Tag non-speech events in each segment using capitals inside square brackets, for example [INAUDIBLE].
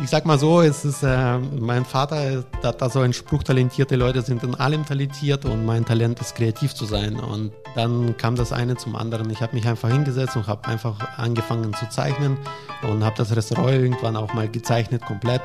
Ich sag mal so, es ist, äh, mein Vater hat da so einen Spruch, talentierte Leute sind in allem talentiert und mein Talent ist kreativ zu sein. Und dann kam das eine zum anderen. Ich habe mich einfach hingesetzt und habe einfach angefangen zu zeichnen und habe das Restaurant irgendwann auch mal gezeichnet komplett.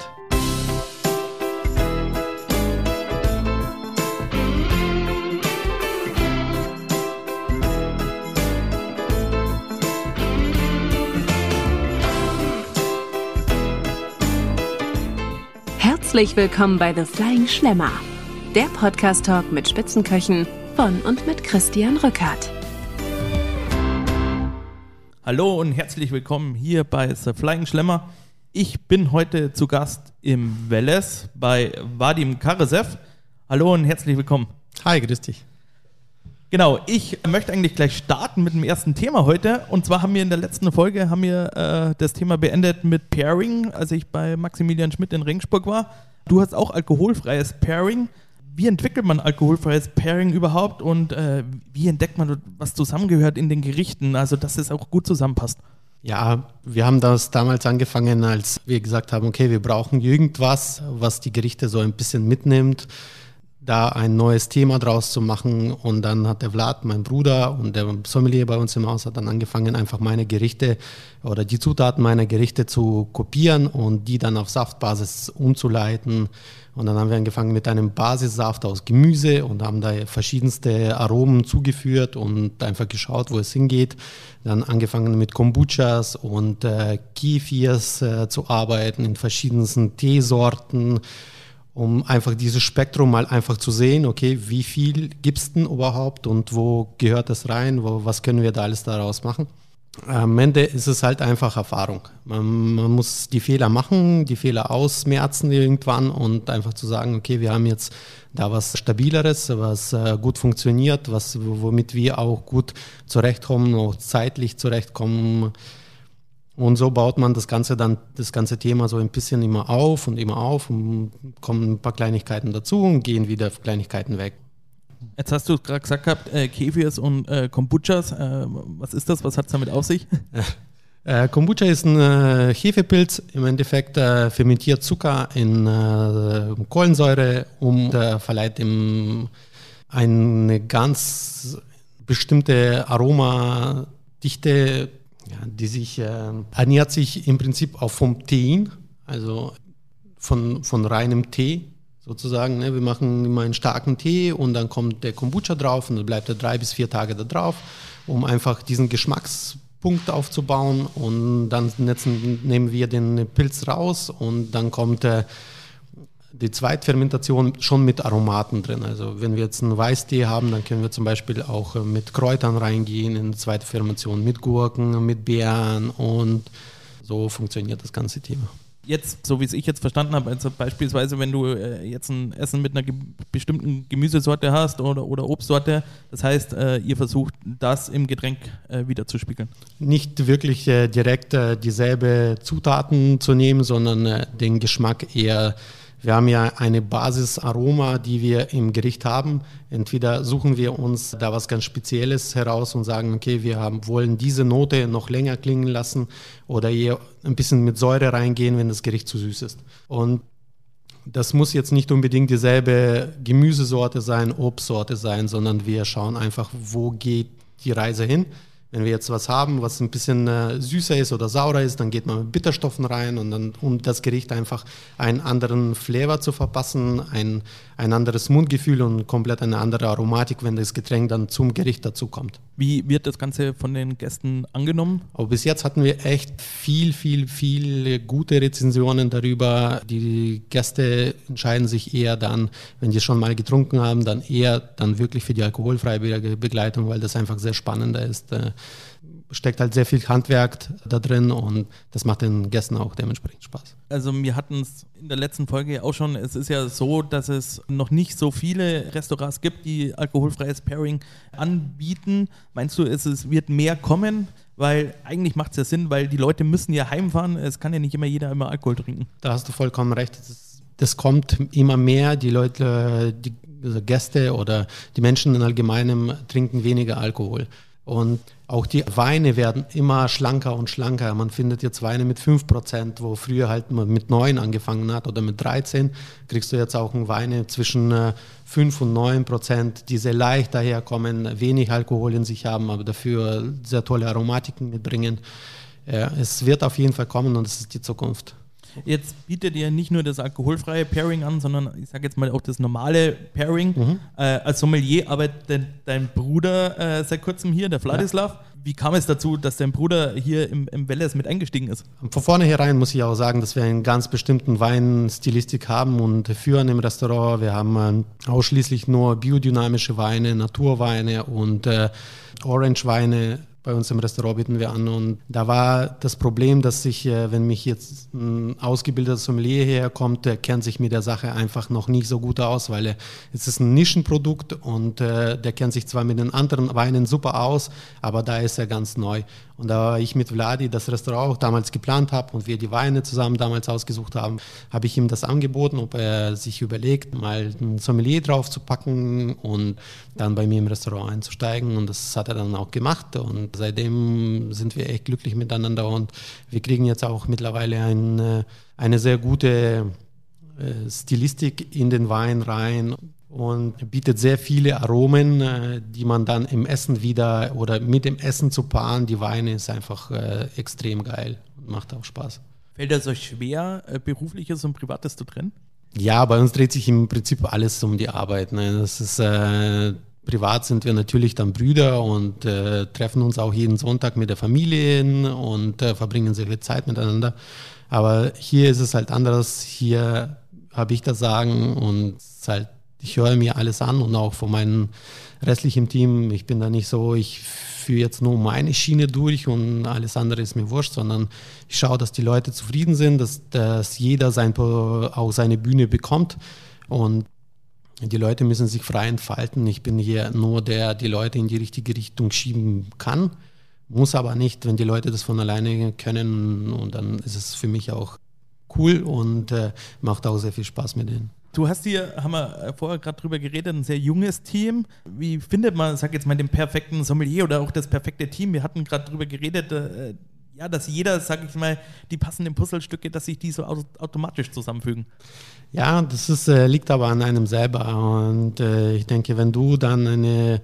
Herzlich willkommen bei The Flying Schlemmer, der Podcast-Talk mit Spitzenköchen von und mit Christian Rückert. Hallo und herzlich willkommen hier bei The Flying Schlemmer. Ich bin heute zu Gast im Welles bei Vadim Karasev. Hallo und herzlich willkommen. Hi, grüß dich. Genau, ich möchte eigentlich gleich starten mit dem ersten Thema heute. Und zwar haben wir in der letzten Folge haben wir äh, das Thema beendet mit Pairing, als ich bei Maximilian Schmidt in Ringsburg war. Du hast auch alkoholfreies Pairing. Wie entwickelt man alkoholfreies Pairing überhaupt und äh, wie entdeckt man, was zusammengehört in den Gerichten, also dass es auch gut zusammenpasst? Ja, wir haben das damals angefangen, als wir gesagt haben, okay, wir brauchen irgendwas, was die Gerichte so ein bisschen mitnimmt da ein neues Thema draus zu machen. Und dann hat der Vlad, mein Bruder und der Sommelier bei uns im Haus, hat dann angefangen, einfach meine Gerichte oder die Zutaten meiner Gerichte zu kopieren und die dann auf Saftbasis umzuleiten. Und dann haben wir angefangen mit einem Basissaft aus Gemüse und haben da verschiedenste Aromen zugeführt und einfach geschaut, wo es hingeht. Dann angefangen mit Kombuchas und äh, Kefirs äh, zu arbeiten in verschiedensten Teesorten um einfach dieses Spektrum mal einfach zu sehen, okay, wie viel gibt es denn überhaupt und wo gehört das rein, wo, was können wir da alles daraus machen. Am Ende ist es halt einfach Erfahrung. Man, man, muss die Fehler machen, die Fehler ausmerzen irgendwann und einfach zu sagen, okay, wir haben jetzt da was Stabileres, was äh, gut funktioniert, was, womit wir auch gut zurechtkommen, auch zeitlich zurechtkommen und so baut man das Ganze dann, das ganze Thema so ein bisschen immer auf und immer auf und kommen ein paar Kleinigkeiten dazu und gehen wieder Kleinigkeiten weg. Jetzt hast du gerade gesagt gehabt, äh, Kefirs und äh, Kombuchas. Äh, was ist das? Was hat es damit auf sich? [LAUGHS] Äh, Kombucha ist ein äh, Hefepilz, im Endeffekt äh, fermentiert Zucker in äh, Kohlensäure und verleiht ihm eine ganz bestimmte Aromadichte ja, die sich äh, ernährt sich im Prinzip auch vom Tein, also von, von reinem Tee sozusagen. Ne? Wir machen immer einen starken Tee und dann kommt der Kombucha drauf und dann bleibt er drei bis vier Tage da drauf, um einfach diesen Geschmackspunkt aufzubauen und dann nehmen wir den Pilz raus und dann kommt der die Zweitfermentation schon mit Aromaten drin. Also wenn wir jetzt einen Weißtee haben, dann können wir zum Beispiel auch äh, mit Kräutern reingehen in die zweite Fermentation, mit Gurken, mit Beeren und so funktioniert das ganze Thema. Jetzt, so wie es ich jetzt verstanden habe, also beispielsweise, wenn du äh, jetzt ein Essen mit einer ge bestimmten Gemüsesorte hast oder, oder Obstsorte, das heißt, äh, ihr versucht das im Getränk äh, wieder zu spiegeln. Nicht wirklich äh, direkt äh, dieselbe Zutaten zu nehmen, sondern den Geschmack eher wir haben ja eine Basisaroma, die wir im Gericht haben. Entweder suchen wir uns da was ganz Spezielles heraus und sagen, okay, wir haben, wollen diese Note noch länger klingen lassen oder eher ein bisschen mit Säure reingehen, wenn das Gericht zu süß ist. Und das muss jetzt nicht unbedingt dieselbe Gemüsesorte sein, Obstsorte sein, sondern wir schauen einfach, wo geht die Reise hin. Wenn wir jetzt was haben, was ein bisschen äh, süßer ist oder saurer ist, dann geht man mit Bitterstoffen rein und dann, um das Gericht einfach einen anderen Flavor zu verpassen, ein, ein anderes Mundgefühl und komplett eine andere Aromatik, wenn das Getränk dann zum Gericht dazu kommt. Wie wird das Ganze von den Gästen angenommen? Aber bis jetzt hatten wir echt viel, viel, viel gute Rezensionen darüber. Die Gäste entscheiden sich eher dann, wenn die schon mal getrunken haben, dann eher dann wirklich für die alkoholfreie Begleitung, weil das einfach sehr spannender ist äh, steckt halt sehr viel Handwerk da drin und das macht den Gästen auch dementsprechend Spaß. Also wir hatten es in der letzten Folge auch schon, es ist ja so, dass es noch nicht so viele Restaurants gibt, die alkoholfreies Pairing anbieten. Meinst du, es, es wird mehr kommen? Weil eigentlich macht es ja Sinn, weil die Leute müssen ja heimfahren, es kann ja nicht immer jeder immer Alkohol trinken. Da hast du vollkommen recht. Das, das kommt immer mehr, die Leute, die also Gäste oder die Menschen in allgemeinem trinken weniger Alkohol. Und auch die Weine werden immer schlanker und schlanker. Man findet jetzt Weine mit 5%, wo früher halt man mit 9 angefangen hat oder mit 13. Kriegst du jetzt auch Weine zwischen 5 äh, und 9 Prozent, die sehr leicht daherkommen, wenig Alkohol in sich haben, aber dafür sehr tolle Aromatiken mitbringen. Es wird auf jeden Fall kommen und es ist die Zukunft. Jetzt bietet ihr nicht nur das alkoholfreie Pairing an, sondern ich sage jetzt mal auch das normale Pairing. Mhm. Äh, als Sommelier arbeitet dein Bruder äh, seit kurzem hier, der Vladislav. Ja. Wie kam es dazu, dass dein Bruder hier im, im Welles mit eingestiegen ist? Von vornherein muss ich auch sagen, dass wir einen ganz bestimmten Weinstilistik haben und führen im Restaurant. Wir haben äh, ausschließlich nur biodynamische Weine, Naturweine und äh, Orange-Weine bei uns im Restaurant bieten wir an. Und da war das Problem, dass ich, äh, wenn mich jetzt ein ausgebildeter Sommelier herkommt, der kennt sich mit der Sache einfach noch nicht so gut aus, weil es ist ein Nischenprodukt und äh, der kennt sich zwar mit den anderen Weinen super aus, aber da ist er ganz neu. Und da ich mit Vladi das Restaurant auch damals geplant habe und wir die Weine zusammen damals ausgesucht haben, habe ich ihm das angeboten, ob er sich überlegt, mal ein Sommelier drauf zu packen und dann bei mir im Restaurant einzusteigen. Und das hat er dann auch gemacht. Und seitdem sind wir echt glücklich miteinander und wir kriegen jetzt auch mittlerweile ein, eine sehr gute äh, Stilistik in den Wein rein und bietet sehr viele Aromen, äh, die man dann im Essen wieder oder mit dem Essen zu paaren. Die Weine ist einfach äh, extrem geil und macht auch Spaß. Fällt es euch schwer, äh, berufliches und privates zu trennen? Ja, bei uns dreht sich im Prinzip alles um die Arbeit. Ne? Das ist äh, privat sind wir natürlich dann Brüder und äh, treffen uns auch jeden Sonntag mit der Familie und äh, verbringen sehr viel Zeit miteinander. Aber hier ist es halt anders. Hier habe ich das Sagen und halt ich höre mir alles an und auch von meinem restlichen Team. Ich bin da nicht so, ich führe jetzt nur meine Schiene durch und alles andere ist mir wurscht, sondern ich schaue, dass die Leute zufrieden sind, dass, dass jeder sein, auch seine Bühne bekommt und die Leute müssen sich frei entfalten. Ich bin hier nur der, die Leute in die richtige Richtung schieben kann, muss aber nicht, wenn die Leute das von alleine können und dann ist es für mich auch cool und äh, macht auch sehr viel Spaß mit denen. Du hast hier, haben wir äh, vorher gerade drüber geredet, ein sehr junges Team. Wie findet man, sag jetzt mal, den perfekten Sommelier oder auch das perfekte Team? Wir hatten gerade drüber geredet, äh, ja, dass jeder, sag ich mal, die passenden Puzzlestücke, dass sich die so automatisch zusammenfügen. Ja, das ist, äh, liegt aber an einem selber. Und äh, ich denke, wenn du dann eine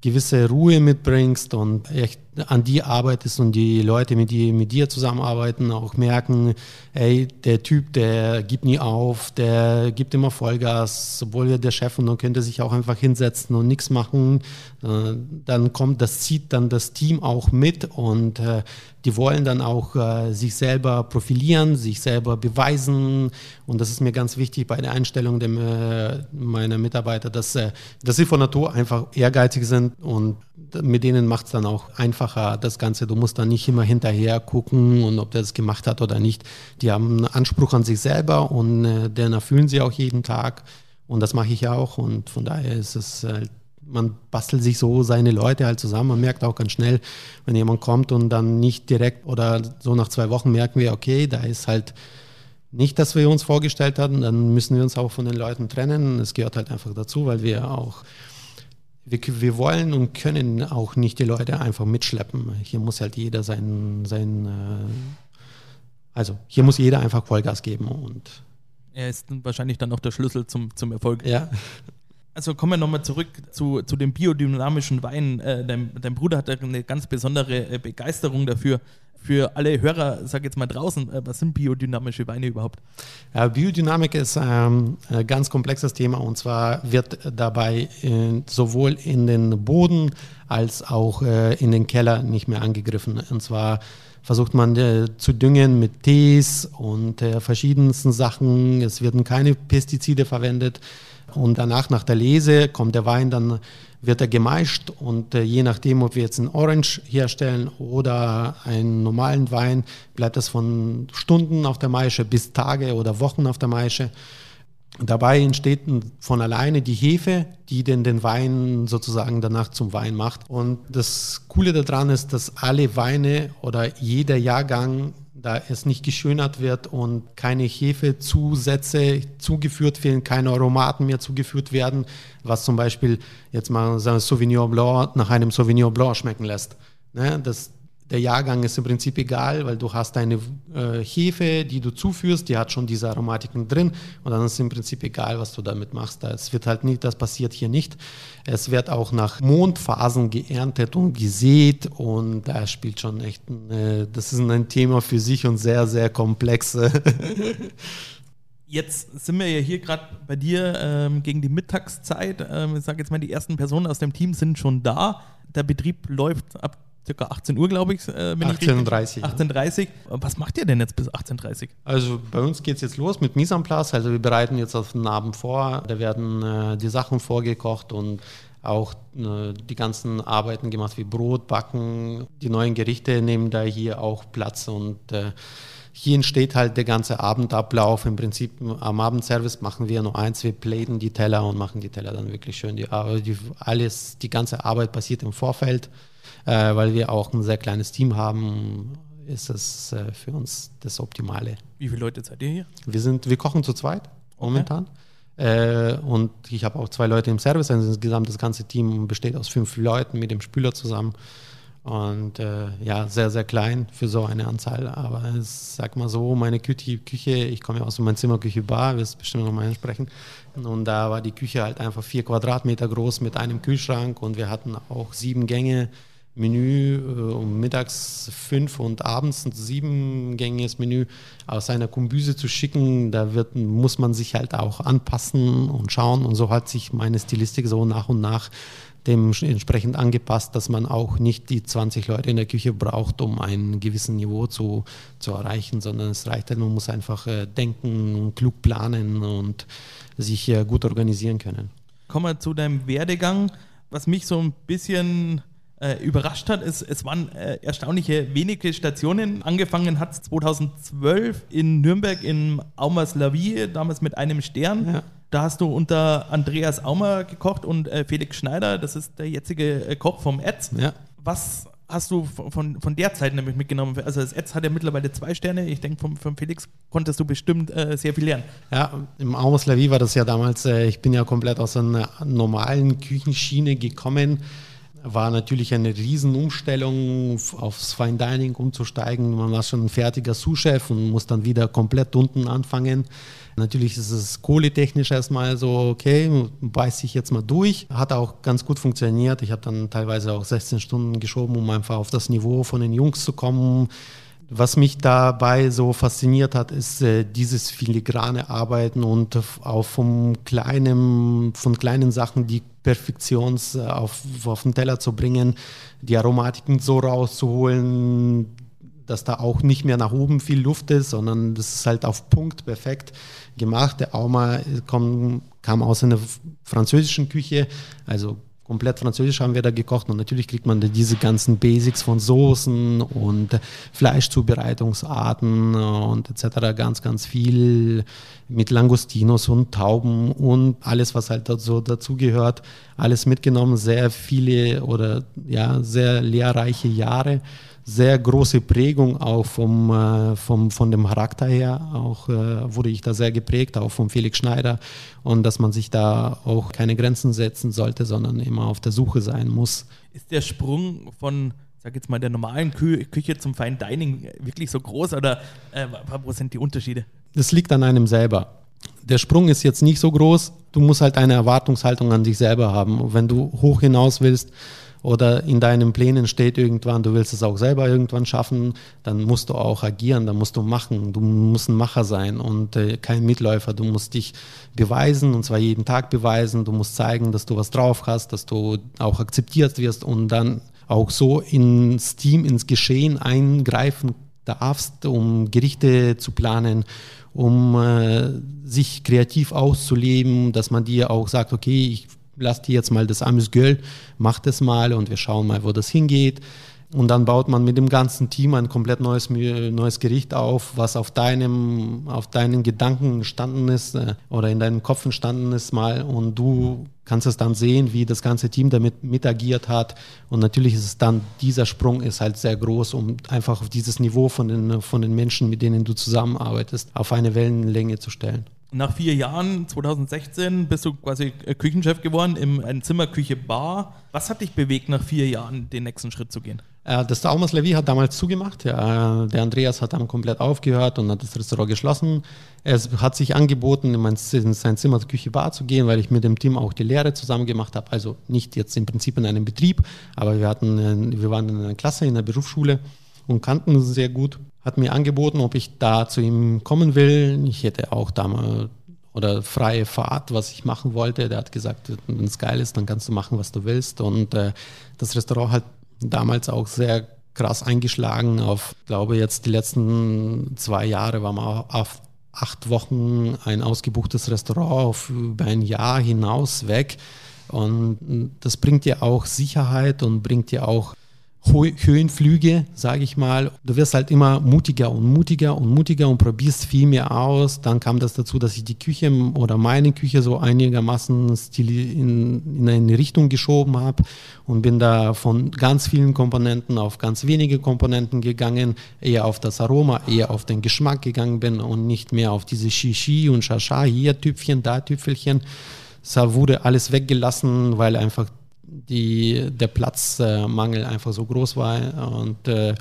gewisse Ruhe mitbringst und echt an die arbeitest und die Leute, mit, die mit dir zusammenarbeiten, auch merken, ey, der Typ, der gibt nie auf, der gibt immer Vollgas, obwohl er der Chef und dann könnte sich auch einfach hinsetzen und nichts machen. Äh, dann kommt, das zieht dann das Team auch mit und äh, die wollen dann auch äh, sich selber profilieren, sich selber beweisen und das ist mir ganz wichtig bei der Einstellung meiner Mitarbeiter, dass, dass sie von Natur einfach ehrgeizig sind und mit denen macht es dann auch einfacher, das Ganze. Du musst dann nicht immer hinterher gucken und ob der das gemacht hat oder nicht. Die haben einen Anspruch an sich selber und äh, den erfüllen sie auch jeden Tag. Und das mache ich auch. Und von daher ist es halt, man bastelt sich so seine Leute halt zusammen. Man merkt auch ganz schnell, wenn jemand kommt und dann nicht direkt oder so nach zwei Wochen merken wir, okay, da ist halt nicht, dass wir uns vorgestellt hatten, dann müssen wir uns auch von den Leuten trennen. Es gehört halt einfach dazu, weil wir auch wir, wir, wollen und können auch nicht die Leute einfach mitschleppen. Hier muss halt jeder sein, sein äh, also hier muss jeder einfach Vollgas geben und er ist wahrscheinlich dann auch der Schlüssel zum, zum Erfolg. Ja. Also kommen wir nochmal zurück zu, zu dem biodynamischen Wein. Äh, dein, dein, Bruder hat eine ganz besondere äh, Begeisterung dafür für alle Hörer, sag jetzt mal draußen, äh, was sind biodynamische Weine überhaupt? Biodynamik ist ähm, ein ganz komplexes Thema und zwar wird dabei sowohl in den Boden als auch äh, in den Keller nicht mehr angegriffen. Und zwar versucht man äh, zu düngen mit Tees und äh, verschiedensten Sachen. Es werden keine Pestizide verwendet. Und danach, nach der Lese, kommt der Wein dann wird er gemeischt und äh, je nachdem, ob wir jetzt einen Orange herstellen oder einen normalen Wein, bleibt das von Stunden auf der Maische bis Tage oder Wochen auf der Maische. Dabei entsteht von alleine die Hefe, die denn den Wein sozusagen danach zum Wein macht. Und das Coole daran ist, dass alle Weine oder jeder Jahrgang da es nicht geschönert wird und keine Hefezusätze zugeführt werden, keine Aromaten mehr zugeführt werden, was zum Beispiel jetzt mal Sauvignon Blanc nach einem Sauvignon Blanc schmecken lässt. Ne? Das, der Jahrgang ist im Prinzip egal, weil du hast eine äh, Hefe, die du zuführst, die hat schon diese Aromatiken drin und dann ist im Prinzip egal, was du damit machst. Es wird halt nicht, das passiert hier nicht. Es wird auch nach Mondphasen geerntet und gesät und da spielt schon echt, ein, äh, das ist ein Thema für sich und sehr, sehr komplex. [LAUGHS] Jetzt sind wir ja hier gerade bei dir ähm, gegen die Mittagszeit. Ähm, ich sage jetzt mal, die ersten Personen aus dem Team sind schon da. Der Betrieb läuft ab circa 18 Uhr, glaube ich. Äh, 18.30 Uhr. 18.30 Uhr. Was macht ihr denn jetzt bis 18.30 Uhr? Also bei uns geht es jetzt los mit Mise en place. Also wir bereiten jetzt auf den Abend vor. Da werden äh, die Sachen vorgekocht und auch äh, die ganzen Arbeiten gemacht wie Brot, Backen. Die neuen Gerichte nehmen da hier auch Platz und äh, hier entsteht halt der ganze Abendablauf. Im Prinzip am Abendservice machen wir nur eins, wir platen die Teller und machen die Teller dann wirklich schön. Die, die, alles, die ganze Arbeit passiert im Vorfeld äh, weil wir auch ein sehr kleines Team haben, ist es äh, für uns das Optimale. Wie viele Leute seid ihr hier? Wir, sind, wir kochen zu zweit momentan. Okay. Äh, und ich habe auch zwei Leute im Service. Also insgesamt das ganze Team besteht aus fünf Leuten mit dem Spüler zusammen. Und äh, ja, sehr, sehr klein für so eine Anzahl. Aber es, sag mal so, meine Küche, Küche ich komme ja aus meinem Zimmer, Küche, Bar, wirst bestimmt nochmal ansprechen. Und da war die Küche halt einfach vier Quadratmeter groß mit einem Kühlschrank und wir hatten auch sieben Gänge Menü äh, um mittags fünf und abends ein siebengängiges Menü aus einer Kombüse zu schicken, da wird, muss man sich halt auch anpassen und schauen. Und so hat sich meine Stilistik so nach und nach dementsprechend angepasst, dass man auch nicht die 20 Leute in der Küche braucht, um ein gewisses Niveau zu, zu erreichen, sondern es reicht halt, man muss einfach äh, denken, klug planen und sich äh, gut organisieren können. Kommen wir zu deinem Werdegang. Was mich so ein bisschen äh, überrascht hat, ist, es waren äh, erstaunliche wenige Stationen. Angefangen hat es 2012 in Nürnberg in Aumers Lavie, damals mit einem Stern. Ja. Da hast du unter Andreas Aumer gekocht und äh, Felix Schneider, das ist der jetzige äh, Koch vom Etz. Ja. Was hast du von, von der Zeit nämlich mitgenommen? Also das Etz hat ja mittlerweile zwei Sterne. Ich denke, vom, vom Felix konntest du bestimmt äh, sehr viel lernen. Ja, im Aumers Lavie war das ja damals, äh, ich bin ja komplett aus einer normalen Küchenschiene gekommen war natürlich eine Riesenumstellung, aufs Fine Dining umzusteigen. Man war schon ein fertiger Sous-Chef und muss dann wieder komplett unten anfangen. Natürlich ist es kohletechnisch erstmal so, okay, beißt sich jetzt mal durch. Hat auch ganz gut funktioniert. Ich habe dann teilweise auch 16 Stunden geschoben, um einfach auf das Niveau von den Jungs zu kommen. Was mich dabei so fasziniert hat, ist äh, dieses filigrane Arbeiten und auch vom kleinen, von kleinen Sachen die Perfektions äh, auf, auf den Teller zu bringen, die Aromatiken so rauszuholen, dass da auch nicht mehr nach oben viel Luft ist, sondern das ist halt auf Punkt perfekt gemacht. Der Auma kam, kam aus einer französischen Küche, also komplett französisch haben wir da gekocht und natürlich kriegt man diese ganzen Basics von Soßen und Fleischzubereitungsarten und etc. ganz, ganz viel mit Langostinos und Tauben und alles, was halt so dazugehört, alles mitgenommen, sehr viele oder ja, sehr lehrreiche Jahre sehr große Prägung auch vom, äh, vom, von dem Charakter her. Auch äh, wurde ich da sehr geprägt, auch von Felix Schneider. Und dass man sich da auch keine Grenzen setzen sollte, sondern immer auf der Suche sein muss. Ist der Sprung von sag jetzt mal, der normalen Kü Küche zum Fine Dining wirklich so groß oder äh, wo sind die Unterschiede? Das liegt an einem selber. Der Sprung ist jetzt nicht so groß. Du musst halt eine Erwartungshaltung an dich selber haben. wenn du hoch hinaus willst, oder in deinen Plänen steht irgendwann, du willst es auch selber irgendwann schaffen, dann musst du auch agieren, dann musst du machen, du musst ein Macher sein und äh, kein Mitläufer, du musst dich beweisen und zwar jeden Tag beweisen, du musst zeigen, dass du was drauf hast, dass du auch akzeptiert wirst und dann auch so ins Team, ins Geschehen eingreifen darfst, um Gerichte zu planen, um äh, sich kreativ auszuleben, dass man dir auch sagt, okay, ich lass dir jetzt mal das Amüsgöl, mach das mal und wir schauen mal, wo das hingeht. Und dann baut man mit dem ganzen Team ein komplett neues, neues Gericht auf, was auf deinem, auf deinen Gedanken entstanden ist äh, oder in deinem Kopf entstanden ist mal. Und du kannst es dann sehen, wie das ganze Team damit mitagiert hat. Und natürlich ist es dann, dieser Sprung ist halt sehr groß, um einfach auf dieses Niveau von den, von den Menschen, mit denen du zusammenarbeitest, auf eine Wellenlänge zu stellen. Nach vier Jahren, 2016, bist du quasi äh, Küchenchef geworden im ein Zimmer, Küche, Bar. Was hat dich bewegt, nach vier Jahren den nächsten Schritt zu gehen? Äh, das Daumas Levy hat damals zugemacht. Ja, der Andreas hat dann komplett aufgehört und hat das Restaurant geschlossen. Es hat sich angeboten, in, in sein Zimmer, Küche, Bar zu gehen, weil ich mit dem Team auch die Lehre zusammen gemacht habe. Also nicht jetzt im Prinzip in einem Betrieb, aber wir, hatten, wir waren in einer Klasse in der Berufsschule und kannten es sehr gut. Hat mir angeboten, ob ich da zu ihm kommen will. Ich hätte auch damals oder freie Fahrt, was ich machen wollte. Der hat gesagt, wenn es geil ist, dann kannst du machen, was du willst. Und äh, das Restaurant hat damals auch sehr krass eingeschlagen. Auf, glaube jetzt die letzten zwei Jahre waren wir auf acht Wochen ein ausgebuchtes Restaurant auf über ein Jahr hinaus weg. Und das bringt dir auch Sicherheit und bringt dir auch Höhenflüge, sage ich mal. Du wirst halt immer mutiger und mutiger und mutiger und probierst viel mehr aus. Dann kam das dazu, dass ich die Küche oder meine Küche so einigermaßen in, in eine Richtung geschoben habe und bin da von ganz vielen Komponenten auf ganz wenige Komponenten gegangen, eher auf das Aroma, eher auf den Geschmack gegangen bin und nicht mehr auf diese Shishi und Shasha, hier Tüpfchen, da Tüpfelchen. Es wurde alles weggelassen, weil einfach die, der Platzmangel einfach so groß war. Und äh,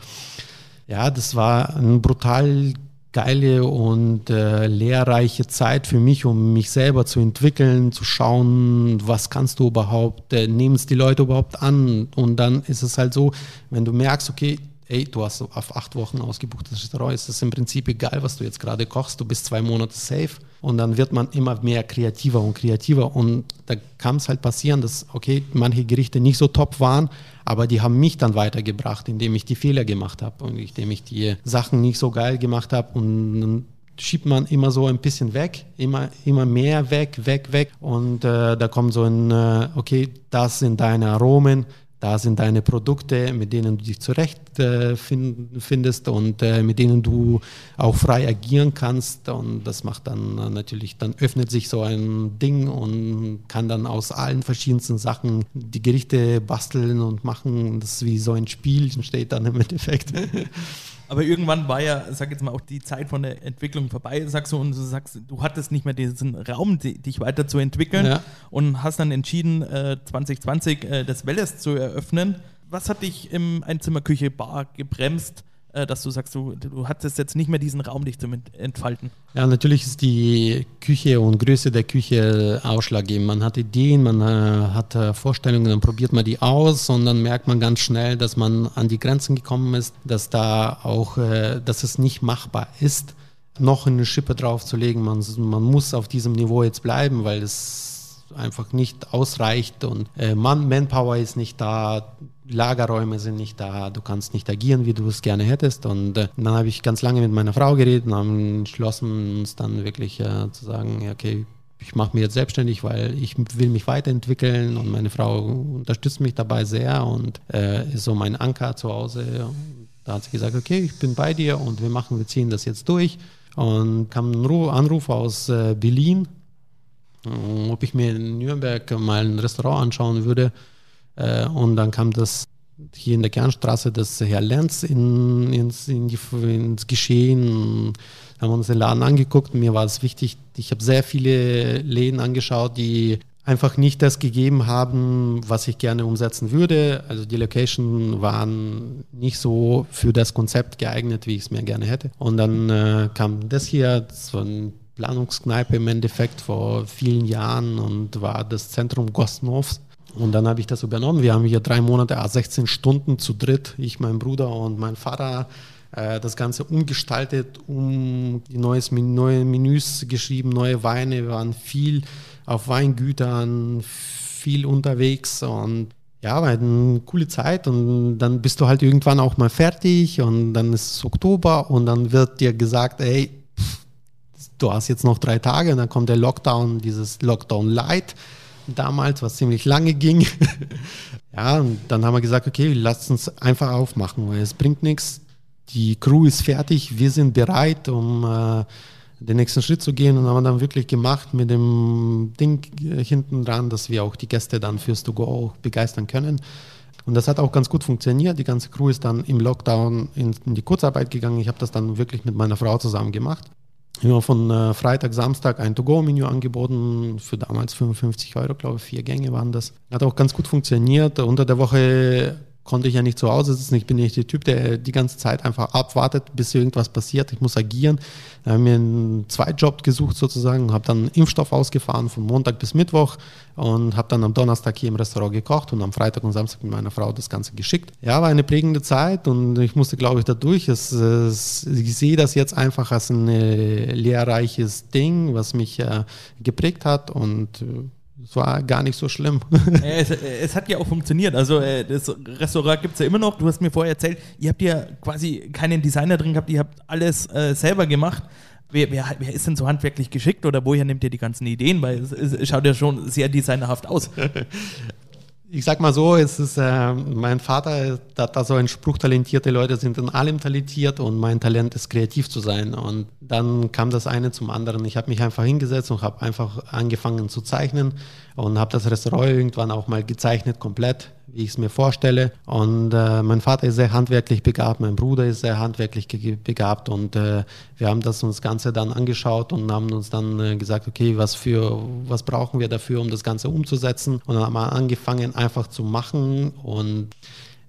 ja, das war ein brutal geile und äh, lehrreiche Zeit für mich, um mich selber zu entwickeln, zu schauen, was kannst du überhaupt, äh, nehmen es die Leute überhaupt an. Und dann ist es halt so, wenn du merkst, okay, ey, du hast auf acht Wochen ausgebuchtes Restaurant, ist es im Prinzip egal, was du jetzt gerade kochst, du bist zwei Monate safe und dann wird man immer mehr kreativer und kreativer und da kann es halt passieren, dass, okay, manche Gerichte nicht so top waren, aber die haben mich dann weitergebracht, indem ich die Fehler gemacht habe und indem ich die Sachen nicht so geil gemacht habe und dann schiebt man immer so ein bisschen weg, immer, immer mehr weg, weg, weg und äh, da kommt so ein, äh, okay, das sind deine Aromen, da sind deine Produkte, mit denen du dich zurechtfindest äh, und äh, mit denen du auch frei agieren kannst. Und das macht dann äh, natürlich, dann öffnet sich so ein Ding und kann dann aus allen verschiedensten Sachen die Gerichte basteln und machen. Das ist wie so ein Spiel, [LAUGHS] entsteht dann im Endeffekt. Aber irgendwann war ja, sag jetzt mal, auch die Zeit von der Entwicklung vorbei, sagst du, und du sagst, du hattest nicht mehr diesen Raum, dich weiterzuentwickeln ja. und hast dann entschieden, äh, 2020 äh, das Welles zu eröffnen. Was hat dich im Einzimmerküche-Bar gebremst? Äh, dass du sagst, du, du hattest jetzt nicht mehr diesen Raum, dich zu entfalten? Ja, natürlich ist die Küche und Größe der Küche ausschlaggebend. Man hat Ideen, man äh, hat äh, Vorstellungen, dann probiert man die aus und dann merkt man ganz schnell, dass man an die Grenzen gekommen ist, dass da auch, dass es nicht machbar ist, noch eine Schippe draufzulegen. Man, man muss auf diesem Niveau jetzt bleiben, weil es einfach nicht ausreicht und äh, Man Manpower ist nicht da, Lagerräume sind nicht da, du kannst nicht agieren, wie du es gerne hättest. Und äh, dann habe ich ganz lange mit meiner Frau geredet und haben entschlossen, uns dann wirklich äh, zu sagen, okay, ich mache mich jetzt selbstständig, weil ich will mich weiterentwickeln und meine Frau unterstützt mich dabei sehr und äh, ist so mein Anker zu Hause. Da hat sie gesagt, okay, ich bin bei dir und wir machen, wir ziehen das jetzt durch. Und kam ein Anruf aus äh, Berlin, äh, ob ich mir in Nürnberg mal ein Restaurant anschauen würde. Äh, und dann kam das hier in der Kernstraße, das Herr Lenz in, ins, in die, ins Geschehen. Haben wir uns den Laden angeguckt. Mir war es wichtig, ich habe sehr viele Läden angeschaut, die einfach nicht das gegeben haben, was ich gerne umsetzen würde. Also die Location waren nicht so für das Konzept geeignet, wie ich es mir gerne hätte. Und dann äh, kam das hier, das war ein Planungskneipe im Endeffekt vor vielen Jahren und war das Zentrum Gosnovs. Und dann habe ich das übernommen. Wir haben hier drei Monate, 16 Stunden zu dritt, ich, mein Bruder und mein Vater, äh, das Ganze umgestaltet, um neues, neue Menüs geschrieben, neue Weine. Wir waren viel auf Weingütern, viel unterwegs und ja, war eine coole Zeit und dann bist du halt irgendwann auch mal fertig und dann ist es Oktober und dann wird dir gesagt, ey, du hast jetzt noch drei Tage und dann kommt der Lockdown, dieses Lockdown Light. Damals, was ziemlich lange ging. [LAUGHS] ja, und dann haben wir gesagt, okay, lasst uns einfach aufmachen, weil es bringt nichts. Die Crew ist fertig, wir sind bereit, um äh, den nächsten Schritt zu gehen und haben dann wirklich gemacht mit dem Ding hinten dran, dass wir auch die Gäste dann fürs To-Go auch begeistern können. Und das hat auch ganz gut funktioniert. Die ganze Crew ist dann im Lockdown in, in die Kurzarbeit gegangen. Ich habe das dann wirklich mit meiner Frau zusammen gemacht. Haben von äh, Freitag, Samstag ein To-Go-Menü angeboten, für damals 55 Euro, glaube ich, vier Gänge waren das. Hat auch ganz gut funktioniert. Unter der Woche konnte ich ja nicht zu Hause sitzen. Ich bin nicht der Typ, der die ganze Zeit einfach abwartet, bis irgendwas passiert. Ich muss agieren. Da haben wir einen Zweitjob gesucht sozusagen, habe dann Impfstoff ausgefahren von Montag bis Mittwoch und habe dann am Donnerstag hier im Restaurant gekocht und am Freitag und Samstag mit meiner Frau das Ganze geschickt. Ja, war eine prägende Zeit und ich musste, glaube ich, dadurch. Es, es, ich sehe das jetzt einfach als ein äh, lehrreiches Ding, was mich äh, geprägt hat und äh, es war gar nicht so schlimm. es, es, hat ja auch funktioniert. Also äh, das Restaurant gibt es ja immer noch. Du hast mir vorher erzählt, ihr habt ja quasi keinen Designer drin gehabt, ihr habt alles äh, selber gemacht. Wer, wer, wer, ist denn so handwerklich geschickt oder woher nimmt ihr die ganzen Ideen? Weil es, es schaut ja schon sehr designerhaft aus. [LAUGHS] ich sag mal so, es ist, äh, mein Vater hat da so ein Spruch, talentierte Leute sind in allem talentiert und mein Talent ist kreativ zu sein. Und dann kam das eine zum anderen. Ich habe mich einfach hingesetzt und habe einfach angefangen zu zeichnen und habe das Restaurant irgendwann auch mal gezeichnet, komplett, wie ich es mir vorstelle. Und äh, mein Vater ist sehr handwerklich begabt, mein Bruder ist sehr handwerklich begabt und äh, wir haben das uns Ganze dann angeschaut und haben uns dann äh, gesagt, okay, was für was brauchen wir dafür, um das Ganze umzusetzen? Und dann haben wir angefangen, einfach zu machen und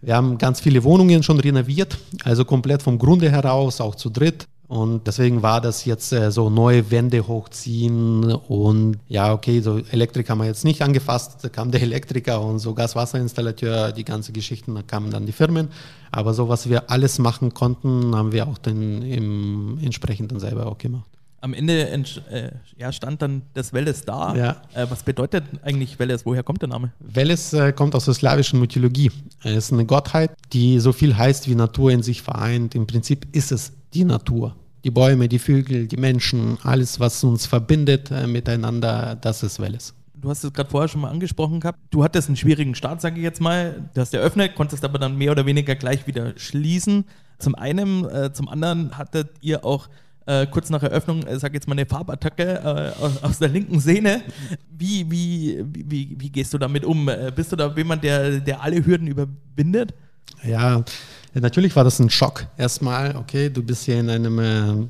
wir haben ganz viele Wohnungen schon renoviert, also komplett vom Grunde heraus, auch zu dritt. Und deswegen war das jetzt äh, so neue Wände hochziehen und ja, okay, so Elektrik haben wir jetzt nicht angefasst, da kam der [LAUGHS] Elektriker und so Gaswasserinstallateur, die ganze Geschichten, da kamen dann die Firmen. Aber so, was wir alles machen konnten, haben wir auch dann im entsprechend selber auch gemacht. Am Ende äh, ja, stand dann das Welles da. Ja. Äh, was bedeutet eigentlich Welles? Woher kommt der Name? Welles äh, kommt aus der slawischen Mythologie. Es ist eine Gottheit, die so viel heißt wie Natur in sich vereint. Im Prinzip ist es die Natur. Die Bäume, die Vögel, die Menschen, alles, was uns verbindet äh, miteinander, das ist Welles. Du hast es gerade vorher schon mal angesprochen gehabt. Du hattest einen schwierigen Start, sage ich jetzt mal. Du hast eröffnet, konntest aber dann mehr oder weniger gleich wieder schließen. Zum einen, äh, zum anderen hattet ihr auch äh, kurz nach Eröffnung, äh, sag jetzt mal eine Farbattacke äh, aus, aus, der linken Sehne. Wie, wie, wie, wie gehst du damit um? Äh, bist du da jemand, der, der alle Hürden überwindet? Ja, natürlich war das ein Schock. Erstmal, okay, du bist hier in einem äh,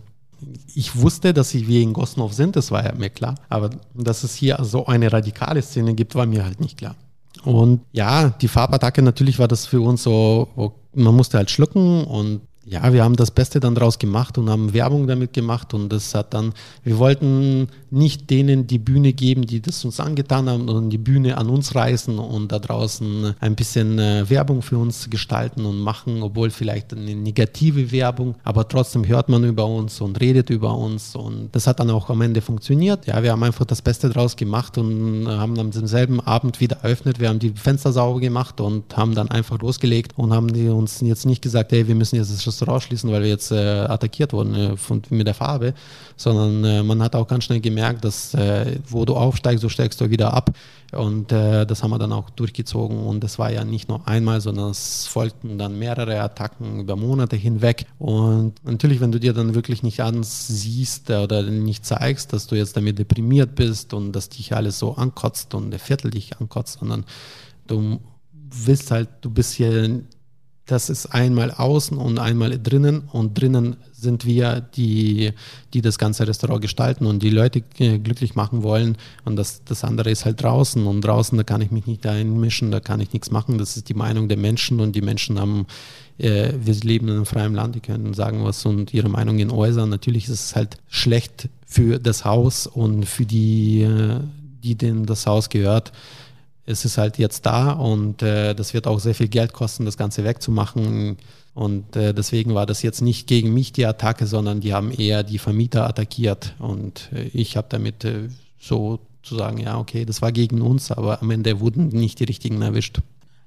ich wusste, dass wir in Gosnov sind, das war ja mir klar. Aber dass es hier so eine radikale Szene gibt, war mir halt nicht klar. Und ja, die Farbattacke, natürlich war das für uns so, man musste halt schlucken und ja, wir haben das Beste dann draus gemacht und haben Werbung damit gemacht und das hat dann, wir wollten nicht denen die Bühne geben, die das uns angetan haben, sondern die Bühne an uns reißen und da draußen ein bisschen äh, Werbung für uns gestalten und machen, obwohl vielleicht eine negative Werbung, aber trotzdem hört man über uns und redet über uns und das hat dann auch am Ende funktioniert. Ja, wir haben einfach das Beste draus gemacht und haben am selben Abend wieder eröffnet, wir haben die Fenster sauber gemacht und haben dann einfach losgelegt und haben uns jetzt nicht gesagt, hey, wir müssen jetzt das Restaurant schließen, weil wir jetzt äh, attackiert wurden äh, von, mit der Farbe, sondern äh, man hat auch ganz schnell gemerkt, dass äh, wo du aufsteigst, so steigst du wieder ab. Und äh, das haben wir dann auch durchgezogen. Und das war ja nicht nur einmal, sondern es folgten dann mehrere Attacken über Monate hinweg. Und natürlich, wenn du dir dann wirklich nicht ansiehst oder nicht zeigst, dass du jetzt damit deprimiert bist und dass dich alles so ankotzt und der Viertel dich ankotzt, sondern du willst halt, du bist hier das ist einmal außen und einmal drinnen. Und drinnen sind wir, die, die das ganze Restaurant gestalten und die Leute äh, glücklich machen wollen. Und das, das andere ist halt draußen. Und draußen, da kann ich mich nicht einmischen, da kann ich nichts machen, das ist die Meinung der Menschen. Und die Menschen haben, äh, wir leben in einem freien Land, die können sagen was und ihre Meinungen äußern, natürlich ist es halt schlecht für das Haus und für die, äh, die denen das Haus gehört, es ist halt jetzt da und äh, das wird auch sehr viel Geld kosten, das Ganze wegzumachen. Und äh, deswegen war das jetzt nicht gegen mich die Attacke, sondern die haben eher die Vermieter attackiert. Und äh, ich habe damit äh, so zu sagen, ja, okay, das war gegen uns, aber am Ende wurden nicht die richtigen erwischt.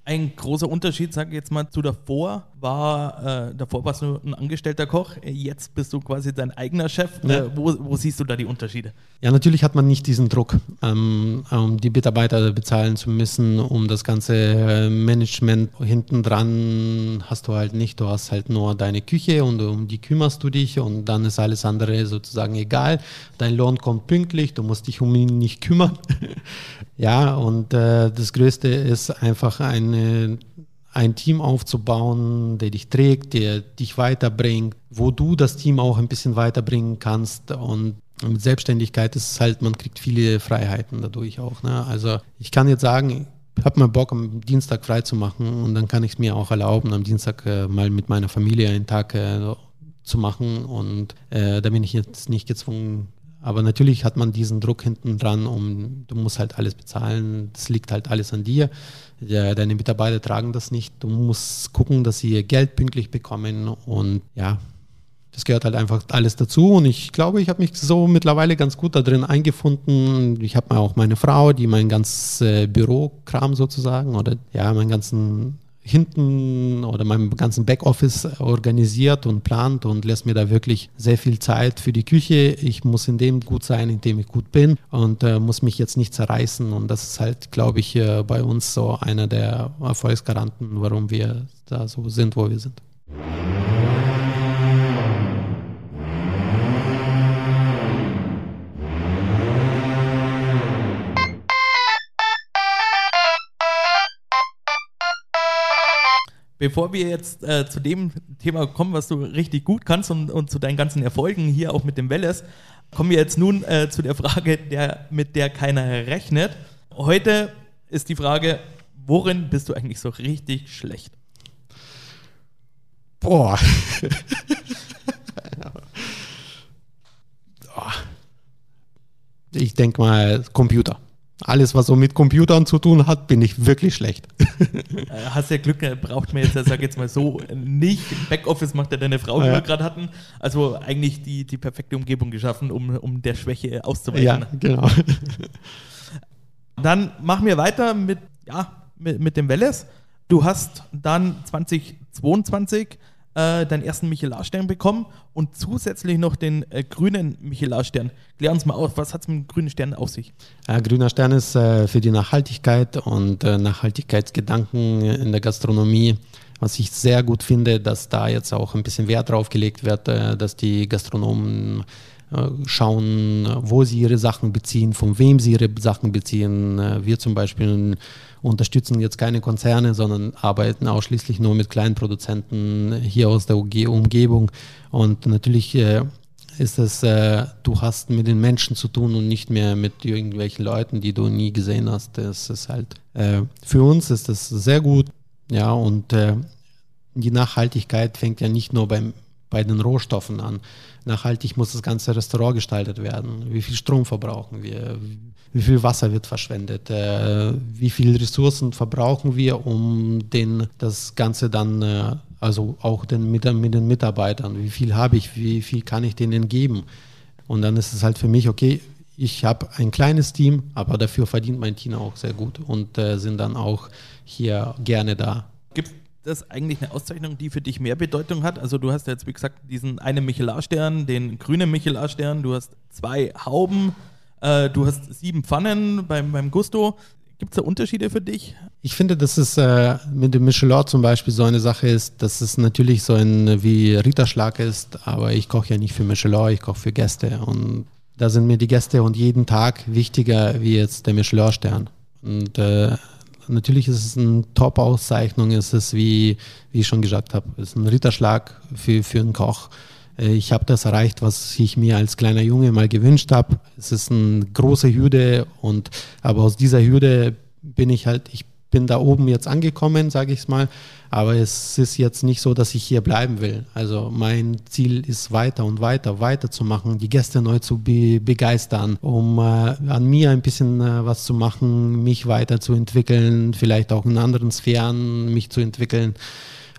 Ein großer Unterschied, sage ich jetzt mal, zu davor war, äh, davor warst du ein angestellter Koch, jetzt bist du quasi dein eigener Chef. Ja. Äh, wo, wo, siehst du da die Unterschiede? Ja, natürlich hat man nicht diesen Druck, ähm, um die Mitarbeiter bezahlen zu müssen, um das ganze äh, Management hinten dran hast du halt nicht. Du hast halt nur deine Küche und um die kümmerst du dich und dann ist alles andere sozusagen egal. Dein Lohn kommt pünktlich, du musst dich um ihn nicht kümmern. Ja, und äh, das Größte ist einfach eine ein Team aufzubauen, der dich trägt, der dich weiterbringt, wo du das Team auch ein bisschen weiterbringen kannst. Und mit Selbstständigkeit ist es halt, man kriegt viele Freiheiten dadurch auch. Ne? Also ich kann jetzt sagen, ich habe mal Bock, am Dienstag frei zu machen und dann kann ich es mir auch erlauben, am Dienstag äh, mal mit meiner Familie einen Tag äh, zu machen und äh, da bin ich jetzt nicht gezwungen. Aber natürlich hat man diesen Druck hinten dran, um du musst halt alles bezahlen, das liegt halt alles an dir. Ja, deine Mitarbeiter tragen das nicht. Du musst gucken, dass sie ihr Geld pünktlich bekommen und ja, das gehört halt einfach alles dazu und ich glaube, ich habe mich so mittlerweile ganz gut da drin eingefunden. Ich habe auch meine Frau, die mein ganzes äh, Bürokram sozusagen oder ja, meinen ganzen hinten oder meinem ganzen Backoffice organisiert und plant und lässt mir da wirklich sehr viel Zeit für die Küche. Ich muss in dem gut sein, in dem ich gut bin und äh, muss mich jetzt nicht zerreißen. Und das ist halt, glaube ich, äh, bei uns so einer der Erfolgsgaranten, warum wir da so sind, wo wir sind. Bevor wir jetzt äh, zu dem Thema kommen, was du richtig gut kannst und, und zu deinen ganzen Erfolgen hier auch mit dem Welles, kommen wir jetzt nun äh, zu der Frage, der, mit der keiner rechnet. Heute ist die Frage, worin bist du eigentlich so richtig schlecht? Boah. [LAUGHS] ich denke mal Computer. Alles, was so mit Computern zu tun hat, bin ich wirklich schlecht. [LAUGHS] Äh, hast ja Glück, braucht man jetzt, sag jetzt mal so, nicht. Backoffice macht ja deine Frau, wie ja. wir gerade hatten. Also eigentlich die, die perfekte Umgebung geschaffen, um, um der Schwäche auszuweichen. Ja, genau. [LAUGHS] Dann machen wir weiter mit, ja, mit, mit dem Welles. Du hast dann 2022 äh, deinen ersten Michelin-Stern bekommen und zusätzlich noch den äh, grünen Michelin-Stern. Klär uns mal auf, was hat es mit dem grünen Stern auf sich? Ja, grüner Stern ist äh, für die Nachhaltigkeit und äh, Nachhaltigkeitsgedanken in der Gastronomie. Was ich sehr gut finde, dass da jetzt auch ein bisschen Wert drauf gelegt wird, äh, dass die Gastronomen äh, schauen, wo sie ihre Sachen beziehen, von wem sie ihre Sachen beziehen. Wir zum Beispiel unterstützen jetzt keine Konzerne, sondern arbeiten ausschließlich nur mit kleinen Produzenten hier aus der Umgebung. Und natürlich äh, ist es, äh, du hast mit den Menschen zu tun und nicht mehr mit irgendwelchen Leuten, die du nie gesehen hast. Das ist halt, äh, für uns ist das sehr gut. Ja, und äh, die Nachhaltigkeit fängt ja nicht nur beim, bei den Rohstoffen an. Nachhaltig muss das ganze Restaurant gestaltet werden. Wie viel Strom verbrauchen wir? wie viel Wasser wird verschwendet, äh, wie viele Ressourcen verbrauchen wir, um den, das Ganze dann, äh, also auch den, mit, mit den Mitarbeitern, wie viel habe ich, wie viel kann ich denen geben. Und dann ist es halt für mich, okay, ich habe ein kleines Team, aber dafür verdient mein Team auch sehr gut und äh, sind dann auch hier gerne da. Gibt das eigentlich eine Auszeichnung, die für dich mehr Bedeutung hat? Also du hast jetzt, wie gesagt, diesen einen Michelin-Stern, den grünen Michelin-Stern, du hast zwei Hauben, äh, du hast sieben Pfannen beim, beim Gusto. Gibt es da Unterschiede für dich? Ich finde, dass es äh, mit dem Michelin zum Beispiel so eine Sache ist, dass es natürlich so ein wie Ritterschlag ist, aber ich koche ja nicht für Michelin, ich koche für Gäste und da sind mir die Gäste und jeden Tag wichtiger wie jetzt der Michelin-Stern. Und äh, natürlich ist es eine Top-Auszeichnung, es ist wie, wie ich schon gesagt habe, ist ein Ritterschlag für, für einen Koch. Äh, ich habe das erreicht, was ich mir als kleiner Junge mal gewünscht habe. Es ist eine große Hürde und aber aus dieser Hürde bin ich halt, ich bin da oben jetzt angekommen, sage ich es mal. Aber es ist jetzt nicht so, dass ich hier bleiben will. Also mein Ziel ist weiter und weiter, weiter zu machen, die Gäste neu zu be begeistern, um äh, an mir ein bisschen äh, was zu machen, mich weiterzuentwickeln, vielleicht auch in anderen Sphären mich zu entwickeln.